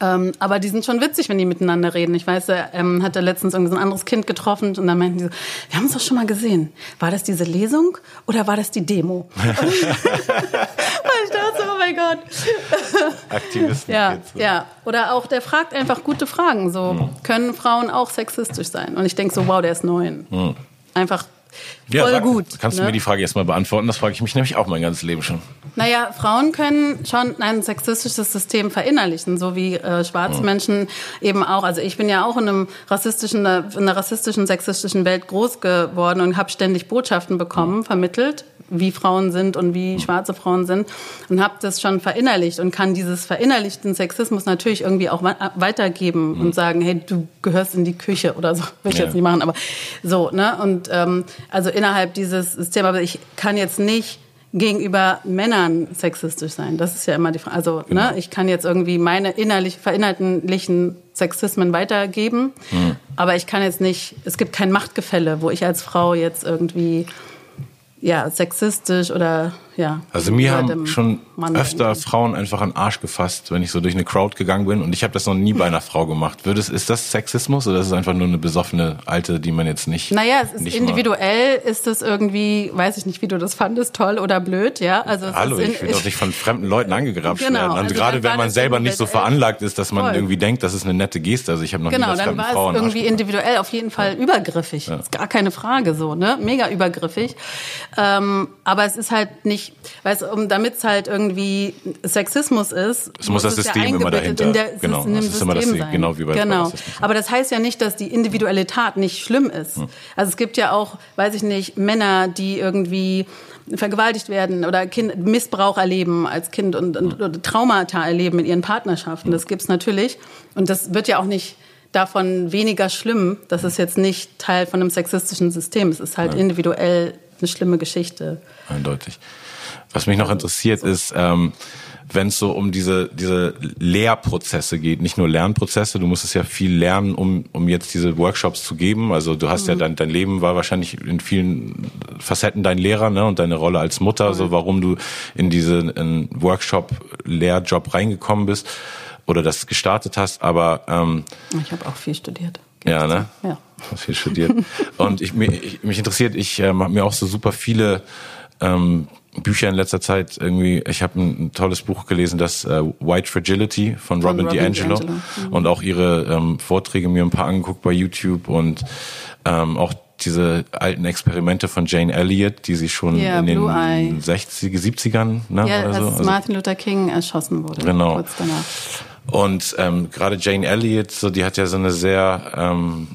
Speaker 2: Ähm, aber die sind schon witzig, wenn die miteinander reden. Ich weiß, er ähm, hat da letztens irgendwie so ein anderes Kind getroffen und dann meinten die so, wir haben es doch schon mal gesehen. War das diese Lesung oder war das die Demo? und ich dachte so, oh mein Gott.
Speaker 1: Aktivisten.
Speaker 2: Ja, jetzt, so. ja. Oder auch, der fragt einfach gute Fragen. So, mhm. können Frauen auch sexistisch sein? Und ich denke so, wow, der ist neun. Mhm. Einfach
Speaker 1: ja, voll sag, gut. Kannst ne? du mir die Frage erstmal beantworten? Das frage ich mich nämlich auch mein ganzes Leben schon.
Speaker 2: Naja, Frauen können schon ein sexistisches System verinnerlichen, so wie äh, schwarze ja. Menschen eben auch. Also ich bin ja auch in einem rassistischen, in einer rassistischen, sexistischen Welt groß geworden und habe ständig Botschaften bekommen, ja. vermittelt wie Frauen sind und wie schwarze Frauen sind und habe das schon verinnerlicht und kann dieses verinnerlichten Sexismus natürlich irgendwie auch weitergeben mhm. und sagen, hey, du gehörst in die Küche oder so, will ich ja. jetzt nicht machen, aber so, ne? Und ähm, also innerhalb dieses Systems, aber ich kann jetzt nicht gegenüber Männern sexistisch sein. Das ist ja immer die Frage. Also, ne, genau. ne, ich kann jetzt irgendwie meine innerlich verinnerlichen Sexismen weitergeben, mhm. aber ich kann jetzt nicht, es gibt kein Machtgefälle, wo ich als Frau jetzt irgendwie ja, sexistisch oder ja.
Speaker 1: Also mir haben schon Mann öfter. Frauen einfach an Arsch gefasst, wenn ich so durch eine Crowd gegangen bin und ich habe das noch nie bei einer Frau gemacht. Würde es, ist das Sexismus oder ist es einfach nur eine besoffene Alte, die man jetzt nicht
Speaker 2: Naja, es ist individuell ist es irgendwie, weiß ich nicht, wie du das fandest, toll oder blöd, ja? Also
Speaker 1: Hallo,
Speaker 2: in,
Speaker 1: ich will doch nicht von fremden Leuten angegrapscht genau, werden. Und also gerade wenn man selber nicht so veranlagt ist, dass man voll. irgendwie denkt, das ist eine nette Geste. Also ich habe noch
Speaker 2: genau,
Speaker 1: nie das
Speaker 2: dann war es irgendwie individuell auf jeden Fall ja. übergriffig. Ja. Ist gar keine Frage so, ne? Mega übergriffig. Ähm, aber es ist halt nicht nicht, weißt um damit es halt irgendwie Sexismus ist,
Speaker 1: es muss das System
Speaker 2: ja
Speaker 1: immer dahinter.
Speaker 2: In der,
Speaker 1: genau, das ist immer das
Speaker 2: System sein.
Speaker 1: genau wie bei
Speaker 2: Genau. Aber das heißt ja nicht, dass die individuelle Tat nicht schlimm ist.
Speaker 1: Hm.
Speaker 2: Also es gibt ja auch, weiß ich nicht, Männer, die irgendwie vergewaltigt werden oder kind, Missbrauch erleben als Kind und, und
Speaker 1: Hm.
Speaker 2: oder Traumata erleben in ihren Partnerschaften. Das gibt's natürlich. Und das wird ja auch nicht davon weniger schlimm. Das ist jetzt nicht Teil von einem sexistischen System. Es ist halt individuell eine schlimme Geschichte.
Speaker 1: Eindeutig. Was mich noch interessiert ist, ähm, wenn es so um diese, diese Lehrprozesse geht, nicht nur Lernprozesse, du musstest ja viel lernen, um, um jetzt diese Workshops zu geben. Also du hast ja dein, dein Leben war wahrscheinlich in vielen Facetten dein Lehrer ne, und deine Rolle als Mutter, so warum du in diesen Workshop-Lehrjob reingekommen bist oder das gestartet hast. Aber ähm,
Speaker 2: Ich habe auch viel studiert.
Speaker 1: ja, ne?
Speaker 2: Ja.
Speaker 1: Viel studiert. Und ich, mich, mich interessiert, ich ähm, habe mir auch so super viele ähm, Bücher in letzter Zeit irgendwie, ich habe ein, ein tolles Buch gelesen, das äh, White Fragility von Robin,
Speaker 2: Robin
Speaker 1: DiAngelo
Speaker 2: DiAngelo, mhm.
Speaker 1: und auch ihre ähm, Vorträge mir ein paar angeguckt bei YouTube und ähm, auch diese alten Experimente von Jane Elliott, die sie schon
Speaker 2: Ja,
Speaker 1: in den
Speaker 2: Blue Eye.
Speaker 1: 60er, 70ern ne,
Speaker 2: Ja,
Speaker 1: oder
Speaker 2: als
Speaker 1: so. Also-
Speaker 2: Martin Luther King erschossen wurde.
Speaker 1: Genau.
Speaker 2: Kurz danach.
Speaker 1: Und ähm, gerade Jane Elliott, so die hat ja so eine sehr ähm,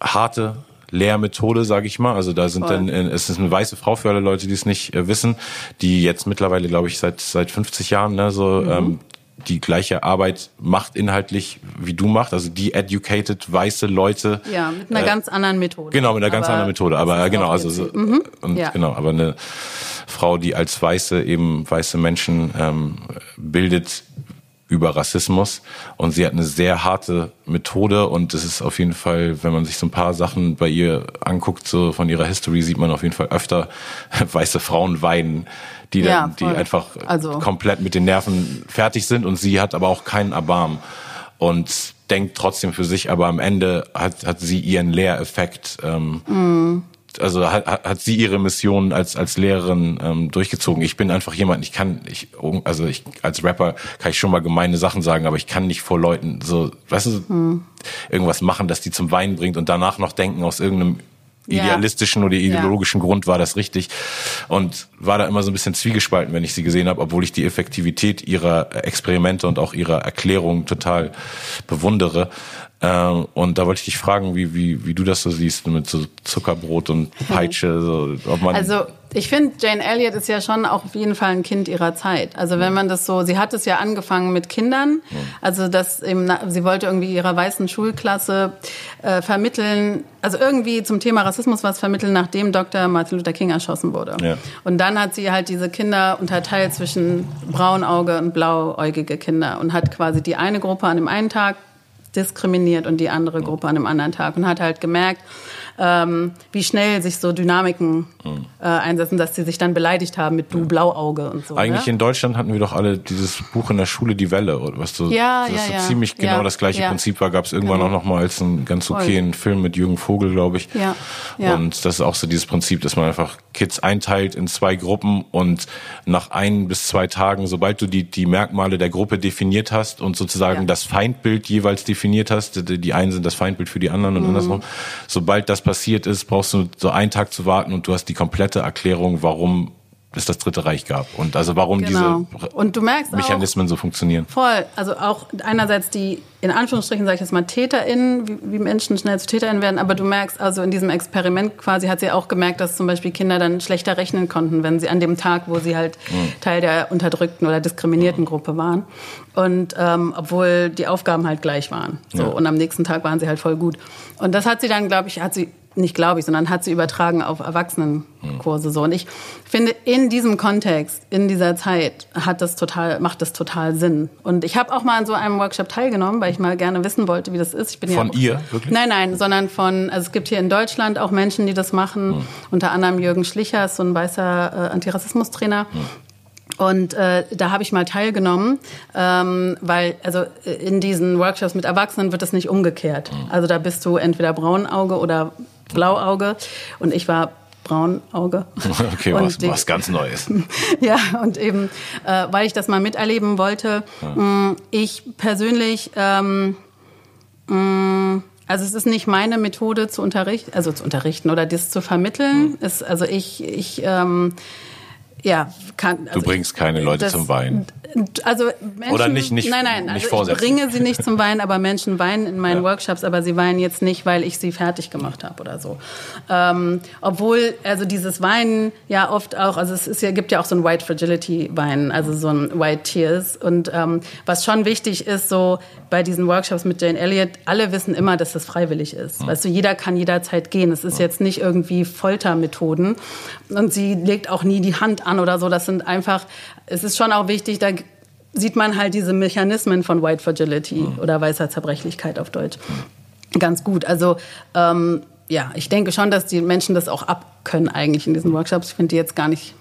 Speaker 1: harte Lehrmethode, sage ich mal. Also da sind
Speaker 2: Voll.
Speaker 1: dann, äh, es ist eine weiße Frau für alle Leute, die es nicht äh, wissen, die jetzt mittlerweile, glaube ich, seit seit 50 Jahren ne, so
Speaker 2: Mhm.
Speaker 1: ähm, die gleiche Arbeit macht inhaltlich wie du machst, also die educated weiße Leute.
Speaker 2: Ja, mit einer
Speaker 1: äh,
Speaker 2: ganz anderen Methode.
Speaker 1: Genau, mit einer ganz anderen Methode. Aber äh, genau, also so.
Speaker 2: Mhm.
Speaker 1: und
Speaker 2: Ja.
Speaker 1: genau, aber eine Frau, die als Weiße eben weiße Menschen ähm, bildet über Rassismus und sie hat eine sehr harte Methode und es ist auf jeden Fall, wenn man sich so ein paar Sachen bei ihr anguckt, so von ihrer History, sieht man auf jeden Fall öfter weiße Frauen weinen, die
Speaker 2: Ja,
Speaker 1: dann, die
Speaker 2: voll.
Speaker 1: einfach
Speaker 2: Also-
Speaker 1: komplett mit den Nerven fertig sind und sie hat aber auch keinen Erbarm und denkt trotzdem für sich, aber am Ende hat, hat sie ihren Lehreffekt, ähm,
Speaker 2: Mhm.
Speaker 1: Also hat, hat sie ihre Mission als als Lehrerin ähm, durchgezogen. Ich bin einfach jemand, ich kann, ich also ich als Rapper kann ich schon mal gemeine Sachen sagen, aber ich kann nicht vor Leuten so, weißt du,
Speaker 2: Mhm.
Speaker 1: irgendwas machen, das die zum Weinen bringt und danach noch denken aus irgendeinem. Idealistischen oder ideologischen Grund war das richtig und war da immer so ein bisschen zwiegespalten, wenn ich sie gesehen habe, obwohl ich die Effektivität ihrer Experimente und auch ihrer Erklärungen total bewundere. Ähm, und da wollte ich dich fragen, wie, wie, wie du das so siehst mit so Zuckerbrot und Peitsche, so, ob man
Speaker 2: Also ich finde, Jane Elliott ist ja schon auch auf jeden Fall ein Kind ihrer Zeit. Also wenn man das so, sie hat es ja angefangen mit Kindern, also dass eben, sie wollte irgendwie ihrer weißen Schulklasse äh, vermitteln, also irgendwie zum Thema Rassismus was vermitteln, nachdem Dr. Martin Luther King erschossen wurde.
Speaker 1: Ja.
Speaker 2: Und dann hat sie halt diese Kinder unterteilt zwischen braunauge und blauäugige Kinder und hat quasi die eine Gruppe an dem einen Tag diskriminiert und die andere Gruppe an einem anderen Tag und hat halt gemerkt, ähm, wie schnell sich so Dynamiken äh, einsetzen, dass sie sich dann beleidigt haben mit du Blauauge und so.
Speaker 1: Eigentlich
Speaker 2: ne?
Speaker 1: in Deutschland hatten wir doch alle dieses Buch in der Schule Die Welle, oder was so,
Speaker 2: Ja,
Speaker 1: das
Speaker 2: ja,
Speaker 1: so
Speaker 2: ja.
Speaker 1: ziemlich genau das gleiche. Prinzip war, gab es irgendwann
Speaker 2: Genau.
Speaker 1: auch noch mal als einen ganz okayen Film mit Jürgen Vogel, glaube ich.
Speaker 2: Ja.
Speaker 1: Und das ist auch so dieses Prinzip, dass man einfach Kids einteilt in zwei Gruppen und nach ein bis zwei Tagen, sobald du die, die Merkmale der Gruppe definiert hast und sozusagen das Feindbild jeweils definiert hast, die, die einen sind das Feindbild für die anderen und
Speaker 2: Mhm.
Speaker 1: andersrum, sobald das passiert ist, brauchst du so einen Tag zu warten und du hast die komplette Erklärung, warum es das Dritte Reich gab und also warum
Speaker 2: Genau.
Speaker 1: diese
Speaker 2: Und du merkst auch,
Speaker 1: Mechanismen so funktionieren.
Speaker 2: Voll. Also auch einerseits die, in Anführungsstrichen sage ich jetzt mal TäterInnen, wie, wie Menschen schnell zu TäterInnen werden, aber du merkst also in diesem Experiment quasi hat sie auch gemerkt, dass zum Beispiel Kinder dann schlechter rechnen konnten, wenn sie an dem Tag, wo sie halt Teil der unterdrückten oder diskriminierten Gruppe waren. Und ähm, obwohl die Aufgaben halt gleich waren. So.
Speaker 1: Ja.
Speaker 2: Und am nächsten Tag waren sie halt voll gut. Und das hat sie dann, glaube ich, hat sie nicht glaube ich, sondern hat sie übertragen auf Erwachsenenkurse so. Und ich finde, in diesem Kontext, in dieser Zeit, hat das total, macht das total Sinn. Und ich habe auch mal an so einem Workshop teilgenommen, weil ich mal gerne wissen wollte, wie das ist. Ich bin
Speaker 1: Von
Speaker 2: ja,
Speaker 1: ihr, wirklich?
Speaker 2: Nein, nein, sondern von, also es gibt hier in Deutschland auch Menschen, die das machen.
Speaker 1: Hm.
Speaker 2: Unter anderem Jürgen Schlicher, ist so ein weißer äh, Antirassismus-Trainer. Und äh, da habe ich mal teilgenommen, ähm, weil also äh, in diesen Workshops mit Erwachsenen wird es nicht umgekehrt. Also da bist du entweder Braunauge oder Blauauge und ich war Braunauge.
Speaker 1: Okay,
Speaker 2: Und
Speaker 1: was, was ganz Neues.
Speaker 2: ja, und eben, äh, weil ich das mal miterleben wollte, mh, ich persönlich, ähm, mh, also es ist nicht meine Methode zu unterrichten, also zu unterrichten oder das zu vermitteln. Ist, also ich, ich, ähm, ja, kann.
Speaker 1: Also du bringst keine Leute das, zum Weinen.
Speaker 2: Also Menschen,
Speaker 1: oder nicht, nicht
Speaker 2: nein, nein,
Speaker 1: nicht
Speaker 2: also ich bringe sie nicht zum Weinen, aber Menschen weinen in meinen ja. Workshops, aber sie weinen jetzt nicht, weil ich sie fertig gemacht habe oder so. Ähm, obwohl also dieses Weinen ja oft auch, also es ist ja gibt ja auch so ein White Fragility Weinen, also so ein White Tears und ähm, was schon wichtig ist so bei diesen Workshops mit Jane Elliott, alle wissen immer, dass das freiwillig ist. Mhm. Weißt du, jeder kann jederzeit gehen. Es ist jetzt nicht irgendwie Foltermethoden und sie legt auch nie die Hand an oder so. Das sind einfach, es ist schon auch wichtig, da sieht man halt diese Mechanismen von White Fragility mhm. oder weißer Zerbrechlichkeit auf Deutsch ganz gut. Also ähm, ja, ich denke schon, dass die Menschen das auch abkönnen eigentlich in diesen Workshops. Ich finde die jetzt gar nicht.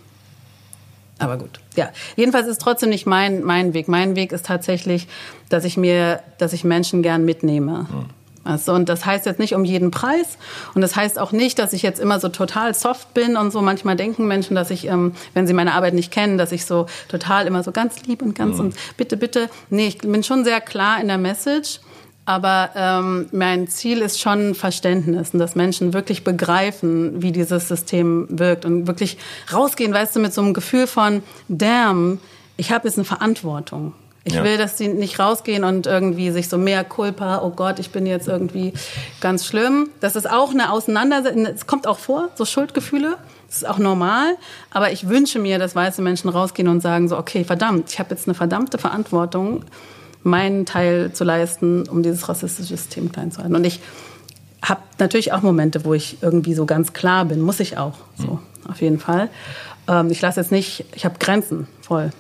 Speaker 2: Aber gut. Ja, jedenfalls ist trotzdem nicht mein, mein Weg. Mein Weg ist tatsächlich, dass ich mir, dass ich Menschen gern mitnehme. Mhm. Also, und das heißt jetzt nicht um jeden Preis. Und das heißt auch nicht, dass ich jetzt immer so total soft bin und so. Manchmal denken Menschen, dass ich, ähm, wenn sie meine Arbeit nicht kennen, dass ich so total immer so ganz lieb und ganz mhm. und bitte, bitte. Nee, ich bin schon sehr klar in der Message. Aber ähm, mein Ziel ist schon Verständnis und dass Menschen wirklich begreifen, wie dieses System wirkt und wirklich rausgehen, weißt du, mit so einem Gefühl von, damn, ich habe jetzt eine Verantwortung. Ich ja. will, dass sie nicht rausgehen und irgendwie sich so mehr Culpa, oh Gott, ich bin jetzt irgendwie ganz schlimm. Das ist auch eine Auseinandersetzung, es kommt auch vor, so Schuldgefühle. Das ist auch normal, aber ich wünsche mir, dass weiße Menschen rausgehen und sagen so, okay, verdammt, ich habe jetzt eine verdammte Verantwortung, meinen Teil zu leisten, um dieses rassistische System klein zu halten. Und ich habe natürlich auch Momente, wo ich irgendwie so ganz klar bin, muss ich auch, so mhm. auf jeden Fall. Ähm, ich lasse jetzt nicht, ich habe Grenzen voll.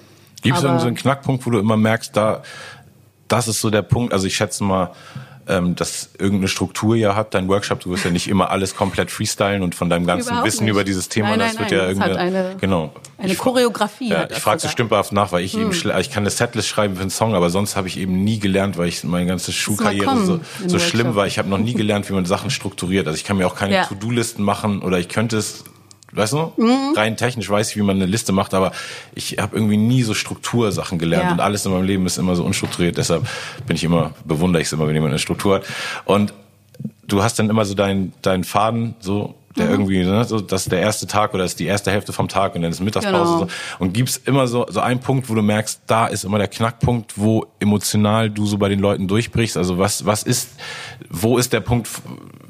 Speaker 1: Gibt es so einen Knackpunkt, wo du immer merkst, da, das ist so der Punkt, also ich schätze mal, ähm, dass irgendeine Struktur ja hat, dein Workshop, du wirst ja nicht immer alles komplett freestylen und von deinem ganzen
Speaker 2: Überhaupt
Speaker 1: Wissen
Speaker 2: nicht.
Speaker 1: über dieses Thema,
Speaker 2: nein, nein,
Speaker 1: das wird
Speaker 2: nein,
Speaker 1: ja irgendwie
Speaker 2: eine,
Speaker 1: genau.
Speaker 2: Eine Choreografie.
Speaker 1: Ja, ich frage so stümperhaft nach, weil ich hm. eben ich kann eine Setlist schreiben für einen Song, aber sonst habe ich eben nie gelernt, weil ich meine ganze Schulkarriere so, so schlimm war. Ich habe noch nie gelernt, wie man Sachen strukturiert. Also ich kann mir auch keine ja. To-Do-Listen machen oder ich könnte es Weißt du? Mhm. Rein technisch weiß ich, wie man eine Liste macht, aber ich habe irgendwie nie so Struktursachen gelernt ja. und alles in meinem Leben ist immer so unstrukturiert. Deshalb bin ich immer, bewundere ich es immer, wenn jemand eine Struktur hat. Und du hast dann immer so deinen deinen Faden, so der mhm. irgendwie, ne, so, das ist der erste Tag oder das ist die erste Hälfte vom Tag und dann ist Mittagspause genau. und so. Und gibt's immer so, so einen Punkt, wo du merkst, da ist immer der Knackpunkt, wo emotional du so bei den Leuten durchbrichst. Also was, was ist, wo ist der Punkt,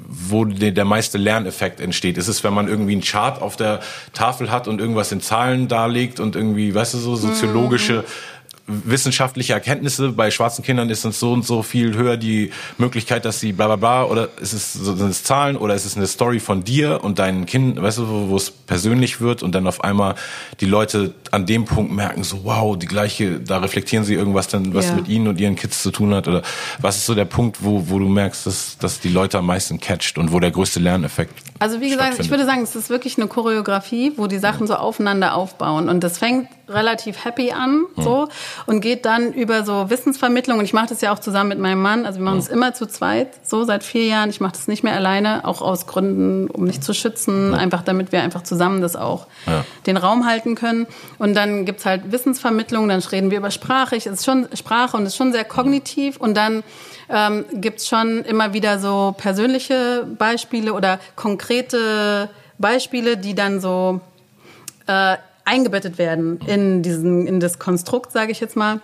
Speaker 1: wo der meiste Lerneffekt entsteht. Ist es, wenn man irgendwie einen Chart auf der Tafel hat und irgendwas in Zahlen darlegt und irgendwie, weißt du, so soziologische mm wissenschaftliche Erkenntnisse. Bei schwarzen Kindern ist es so und so viel höher die Möglichkeit, dass sie bla bla bla oder ist es, sind es Zahlen oder ist es eine Story von dir und deinen Kindern, weißt du, wo, es persönlich wird und dann auf einmal die Leute an dem Punkt merken, so wow, die gleiche, da reflektieren sie irgendwas dann, was ja. mit ihnen und ihren Kids zu tun hat oder was ist so der Punkt, wo, wo du merkst, dass, dass die Leute am meisten catcht und wo der größte Lerneffekt
Speaker 2: Also wie gesagt, ich würde sagen, es ist wirklich eine Choreografie, wo die Sachen so aufeinander aufbauen und das fängt relativ happy an, so und geht dann über so Wissensvermittlung. Und ich mache das ja auch zusammen mit meinem Mann. Also wir machen es immer zu zweit, so seit vier Jahren. Ich mache das nicht mehr alleine, auch aus Gründen, um mich zu schützen, einfach damit wir einfach zusammen das auch ja. den Raum halten können. Und dann gibt's halt Wissensvermittlung, dann reden wir über Sprache. Es ist schon Sprache und es ist schon sehr kognitiv. Und dann ähm, gibt's schon immer wieder so persönliche Beispiele oder konkrete Beispiele, die dann so äh, eingebettet werden in diesen in das Konstrukt, sage ich jetzt mal.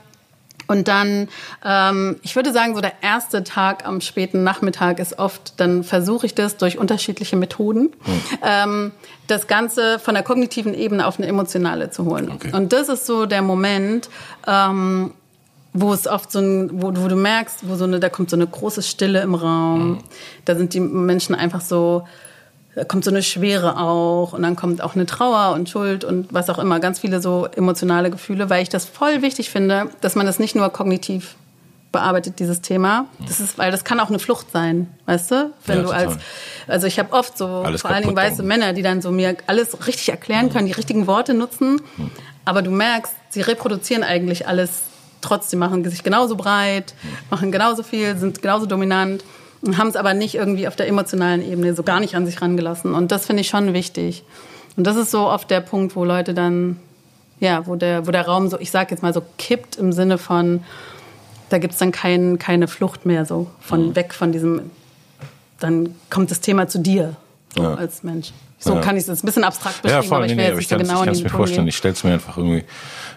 Speaker 2: Und dann, ähm, ich würde sagen, so der erste Tag am späten Nachmittag ist oft, dann versuche ich das durch unterschiedliche Methoden, hm. ähm, das Ganze von der kognitiven Ebene auf eine emotionale zu holen. Okay. Und das ist so der Moment, ähm, wo es oft so ein, wo, wo du merkst, wo so eine, da kommt so eine große Stille im Raum. Hm. Da sind die Menschen einfach so, da kommt so eine Schwere auch und dann kommt auch eine Trauer und Schuld und was auch immer, ganz viele so emotionale Gefühle, weil ich das voll wichtig finde, dass man das nicht nur kognitiv bearbeitet dieses Thema. Das ist, weil das kann auch eine Flucht sein, weißt du? Wenn ja, du als, also ich habe oft so alles vor allen Dingen weiße Männer, die dann so mir alles richtig erklären können, die richtigen Worte nutzen, aber du merkst, sie reproduzieren eigentlich alles trotzdem, machen sich genauso breit, machen genauso viel, sind genauso dominant haben es aber nicht irgendwie auf der emotionalen Ebene so gar nicht an sich rangelassen. Und das finde ich schon wichtig. Und das ist so oft der Punkt, wo Leute dann, ja, wo der, wo der Raum so, ich sage jetzt mal so kippt im Sinne von, da gibt es dann kein, keine Flucht mehr so von mhm. weg von diesem, dann kommt das Thema zu dir. so
Speaker 1: Ja.
Speaker 2: als Mensch. So
Speaker 1: Ja.
Speaker 2: kann ich es ein bisschen abstrakt beschreiben,
Speaker 1: Ja, voll,
Speaker 2: aber
Speaker 1: nee,
Speaker 2: ich
Speaker 1: nee,
Speaker 2: will
Speaker 1: aber
Speaker 2: jetzt
Speaker 1: ich
Speaker 2: nicht so
Speaker 1: kann es
Speaker 2: genau in die
Speaker 1: mir vorstellen.
Speaker 2: gehen.
Speaker 1: Ich stelle es mir einfach irgendwie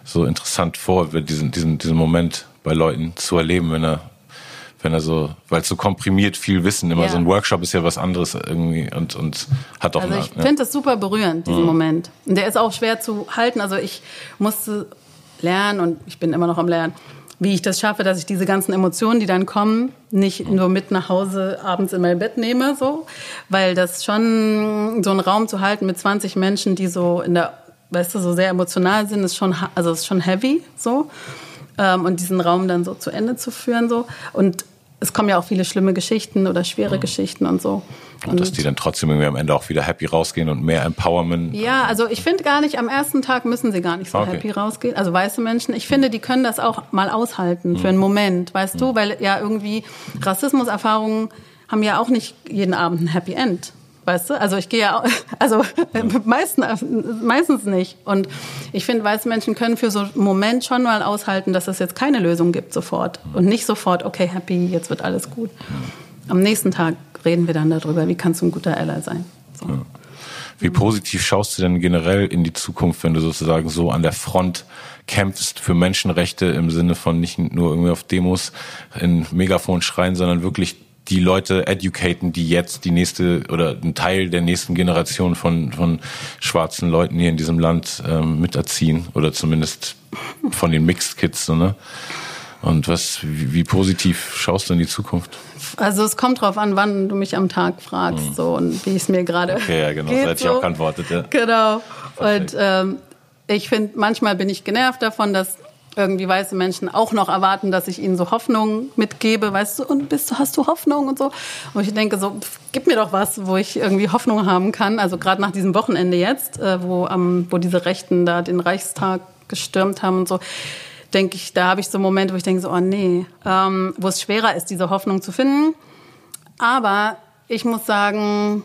Speaker 1: so interessant vor, diesen, diesen, diesen Moment bei Leuten zu erleben, wenn er, wenn er so, weil es so komprimiert viel Wissen immer,
Speaker 2: Ja.
Speaker 1: so ein Workshop ist ja was anderes irgendwie und, und hat auch
Speaker 2: Also
Speaker 1: eine,
Speaker 2: ich
Speaker 1: ja.
Speaker 2: finde das super berührend, diesen Moment. Und der ist auch schwer zu halten. Also ich musste lernen und ich bin immer noch am Lernen, wie ich das schaffe, dass ich diese ganzen Emotionen, die dann kommen, nicht nur mit nach Hause abends in mein Bett nehme, so. Weil das schon so einen Raum zu halten mit 20 Menschen, die so in der, weißt du, so sehr emotional sind, ist schon, also ist schon heavy, so. Ähm, und diesen Raum dann so zu Ende zu führen, so. Und es kommen ja auch viele schlimme Geschichten oder schwere Geschichten und so.
Speaker 1: und dass die dann trotzdem irgendwie am Ende auch wieder happy rausgehen und mehr Empowerment.
Speaker 2: Ja, also ich finde gar nicht, am ersten Tag müssen sie gar nicht so
Speaker 1: Okay.
Speaker 2: happy rausgehen. Also weiße Menschen, ich finde, die können das auch mal aushalten für einen Moment, weißt du, weil ja irgendwie Rassismuserfahrungen haben ja auch nicht jeden Abend ein Happy End. Weißt du? Also ich gehe ja, auch, also meisten, meistens nicht. Und ich finde, weiße Menschen können für so einen Moment schon mal aushalten, dass es jetzt keine Lösung gibt sofort. Und nicht sofort, okay, happy, jetzt wird alles gut. Am nächsten Tag reden wir dann darüber, wie kannst du ein guter Ally sein. So.
Speaker 1: Wie positiv schaust du denn generell in die Zukunft, wenn du sozusagen so an der Front kämpfst für Menschenrechte im Sinne von nicht nur irgendwie auf Demos in Megafon schreien, sondern wirklich die Leute educaten, die jetzt die nächste oder ein Teil der nächsten Generation von, von schwarzen Leuten hier in diesem Land ähm, miterziehen oder zumindest von den Mixed Kids, so, ne? Und was, wie, wie positiv schaust du in die Zukunft?
Speaker 2: Also es kommt drauf an, wann du mich am Tag fragst so und wie es mir gerade.
Speaker 1: Okay, ja, genau, so
Speaker 2: geht,
Speaker 1: hätte ich auch geantwortet, ja.
Speaker 2: Genau.
Speaker 1: Perfekt.
Speaker 2: Und ähm, ich finde, manchmal bin ich genervt davon, dass irgendwie weiße Menschen auch noch erwarten, dass ich ihnen so Hoffnung mitgebe, weißt du, und bist du, hast du Hoffnung und so. Und ich denke so, pff, gib mir doch was, wo ich irgendwie Hoffnung haben kann. Also gerade nach diesem Wochenende jetzt, äh, wo, am, wo diese Rechten da den Reichstag gestürmt haben und so, denke ich, da habe ich so Momente, wo ich denke so, oh nee, ähm, wo es schwerer ist, diese Hoffnung zu finden. Aber ich muss sagen,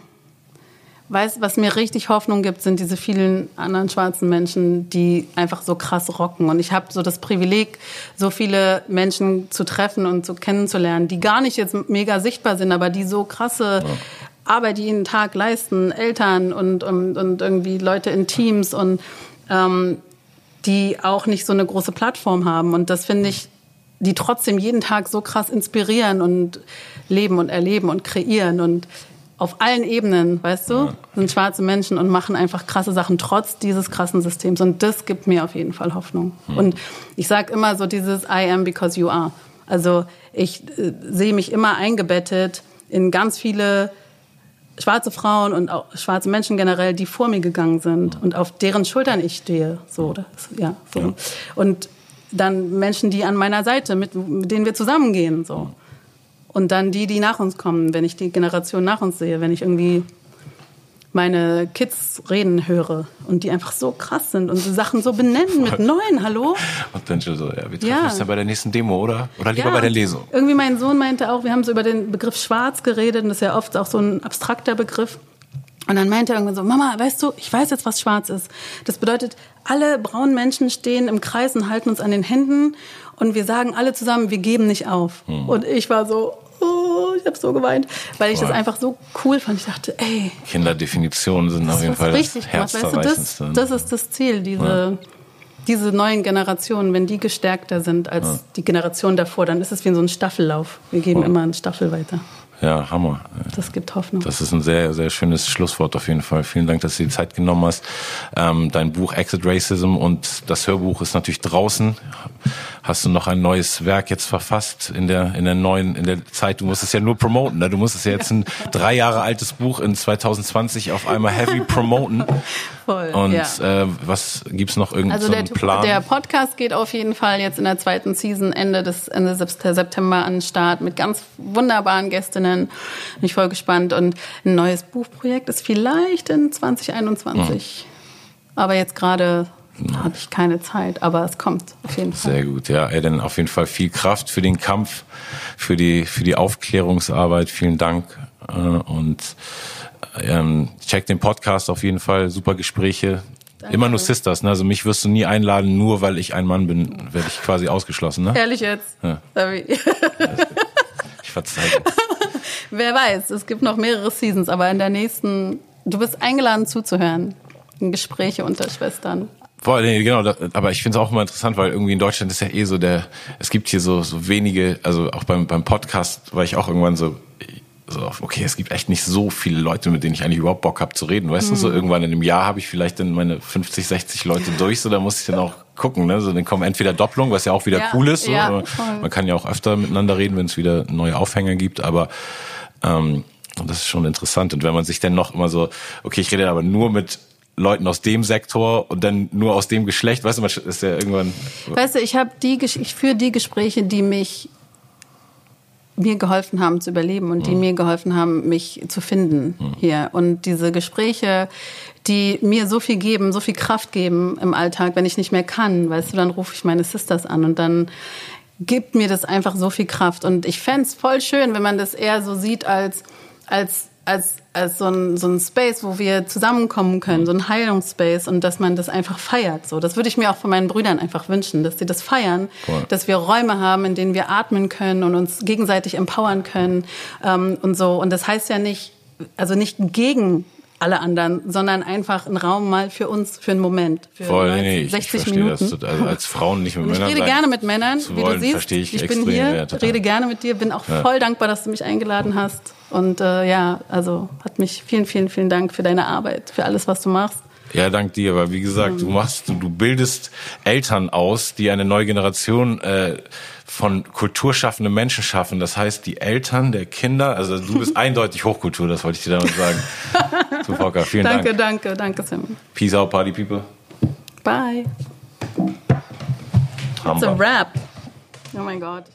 Speaker 2: Weißt, was mir richtig Hoffnung gibt, sind diese vielen anderen schwarzen Menschen, die einfach so krass rocken. Und ich habe so das Privileg, so viele Menschen zu treffen und zu kennenzulernen, die gar nicht jetzt mega sichtbar sind, aber die so krasse Arbeit jeden Tag leisten, Eltern und, und, und irgendwie Leute in Teams und ähm, die auch nicht so eine große Plattform haben. Und das finde ich, die trotzdem jeden Tag so krass inspirieren und leben und erleben und kreieren und auf allen Ebenen, weißt du, sind schwarze Menschen und machen einfach krasse Sachen trotz dieses krassen Systems. Und das gibt mir auf jeden Fall Hoffnung. Und ich sage immer so dieses I am because you are. Also ich äh, sehe mich immer eingebettet in ganz viele schwarze Frauen und auch schwarze Menschen generell, die vor mir gegangen sind und auf deren Schultern ich stehe. So, das, ja, so. Und dann Menschen, die an meiner Seite, mit, mit denen wir zusammengehen. So. Und dann die, die nach uns kommen, wenn ich die Generation nach uns sehe, wenn ich irgendwie meine Kids reden höre und die einfach so krass sind und so Sachen so benennen mit neun, hallo?
Speaker 1: Und dann schon so, ja, wir treffen
Speaker 2: Ja.
Speaker 1: uns ja bei der nächsten Demo, oder? Oder lieber
Speaker 2: Ja,
Speaker 1: bei der Lesung.
Speaker 2: Irgendwie mein Sohn meinte auch, wir haben so über den Begriff schwarz geredet und das ist ja oft auch so ein abstrakter Begriff. Und dann meinte er irgendwann so, Mama, weißt du, ich weiß jetzt, was schwarz ist. Das bedeutet, alle braunen Menschen stehen im Kreis und halten uns an den Händen und wir sagen alle zusammen, wir geben nicht auf.
Speaker 1: Hm.
Speaker 2: Und ich war so, oh, ich habe so geweint, weil ich das einfach so cool fand. Ich dachte, ey,
Speaker 1: Kinderdefinitionen sind auf jeden Fall
Speaker 2: was
Speaker 1: das
Speaker 2: richtig gemacht. Weißt du, das, das ist das Ziel, diese, diese neuen Generationen, wenn die gestärkter sind als die Generation davor, dann ist es wie so ein Staffellauf. Wir geben immer eine Staffel weiter.
Speaker 1: Ja, Hammer.
Speaker 2: Das gibt Hoffnung.
Speaker 1: Das ist ein sehr, sehr schönes Schlusswort auf jeden Fall. Vielen Dank, dass du die Zeit genommen hast. Ähm, dein Buch Exit Racism und das Hörbuch ist natürlich draußen. Hast du noch ein neues Werk jetzt verfasst in der, in der neuen, in der Zeit? Du musst es ja nur promoten. Ne? Du musst es ja jetzt ein drei Jahre altes Buch in 2020 auf einmal heavy promoten.
Speaker 2: Voll.
Speaker 1: Und
Speaker 2: ja.
Speaker 1: äh, was gibt's noch irgendeinen
Speaker 2: Also
Speaker 1: so
Speaker 2: der,
Speaker 1: Plan?
Speaker 2: der Podcast geht auf jeden Fall jetzt in der zweiten Season Ende des Ende September an den Start mit ganz wunderbaren Gästinnen. Bin ich voll gespannt. Und ein neues Buchprojekt ist vielleicht in 2021. Aber jetzt gerade habe ich keine Zeit, aber es kommt auf jeden Fall.
Speaker 1: Sehr gut, ja. Ey, dann auf jeden Fall viel Kraft für den Kampf, für die, für die Aufklärungsarbeit. Vielen Dank. Äh, Und ähm, check den Podcast auf jeden Fall. Super Gespräche.
Speaker 2: Danke.
Speaker 1: Immer nur Sisters, ne? Also mich wirst du nie einladen, nur weil ich ein Mann bin, werde ich quasi ausgeschlossen, ne?
Speaker 2: Ehrlich jetzt?
Speaker 1: Ja.
Speaker 2: Sorry.
Speaker 1: Ich verzeihe.
Speaker 2: Wer weiß, es gibt noch mehrere Seasons, aber in der nächsten, du bist eingeladen zuzuhören. In Gespräche unter Schwestern.
Speaker 1: Boah, nee, genau, das, aber ich finde es auch immer interessant, weil irgendwie in Deutschland ist ja eh so der, es gibt hier so, so wenige, also auch beim, beim Podcast war ich auch irgendwann so, so, okay, es gibt echt nicht so viele Leute, mit denen ich eigentlich überhaupt Bock habe zu reden. Weißt mhm. du, so mhm. irgendwann in einem Jahr habe ich vielleicht dann meine 50, 60 Leute durch, so da muss ich dann auch gucken. Ne? So, dann kommen entweder Doppelung, was ja auch wieder ja, cool ist. So, ja, man kann ja auch öfter miteinander reden, wenn es wieder neue Aufhänger gibt, aber ähm, das ist schon interessant. Und wenn man sich dann noch immer so, okay, ich rede aber nur mit Leuten aus dem Sektor und dann nur aus dem Geschlecht, weißt du, man ist ja irgendwann.
Speaker 2: Weißt du, ich habe die, ich führe die Gespräche, die mich mir geholfen haben zu überleben und die mhm. mir geholfen haben, mich zu finden mhm. hier. Und diese Gespräche, die mir so viel geben, so viel Kraft geben im Alltag, wenn ich nicht mehr kann, weißt du, dann rufe ich meine Sisters an und dann gibt mir das einfach so viel Kraft. Und ich fände es voll schön, wenn man das eher so sieht als, als als, als so, ein, so ein Space, wo wir zusammenkommen können, so ein Heilungsspace und dass man das einfach feiert. So, das würde ich mir auch von meinen Brüdern einfach wünschen, dass sie das feiern, cool. dass wir Räume haben, in denen wir atmen können und uns gegenseitig empowern können ähm, und so. Und das heißt ja nicht, also nicht gegen alle anderen, sondern einfach ein Raum mal für uns, für einen Moment. Für
Speaker 1: Voll, nee, nee, 60 ich Minuten. Das, also als Frauen nicht mit Männern.
Speaker 2: Ich rede gerne mit Männern, wie wollen, du siehst. Ich, ich bin hier, ja, rede gerne mit dir, bin auch ja. voll dankbar, dass du mich eingeladen hast. Und äh, ja, also hat mich vielen, vielen, vielen Dank für deine Arbeit, für alles, was du machst.
Speaker 1: Ja, dank dir. Aber wie gesagt, du machst, du, du bildest Eltern aus, die eine neue Generation äh, von kulturschaffenden Menschen schaffen. Das heißt, die Eltern der Kinder, also du bist eindeutig Hochkultur, das wollte ich dir damit sagen. Zu Volker, vielen
Speaker 2: danke,
Speaker 1: Dank.
Speaker 2: Danke, danke, danke, Sam.
Speaker 1: Peace out, Party People.
Speaker 2: Bye. It's a wrap. Oh mein Gott.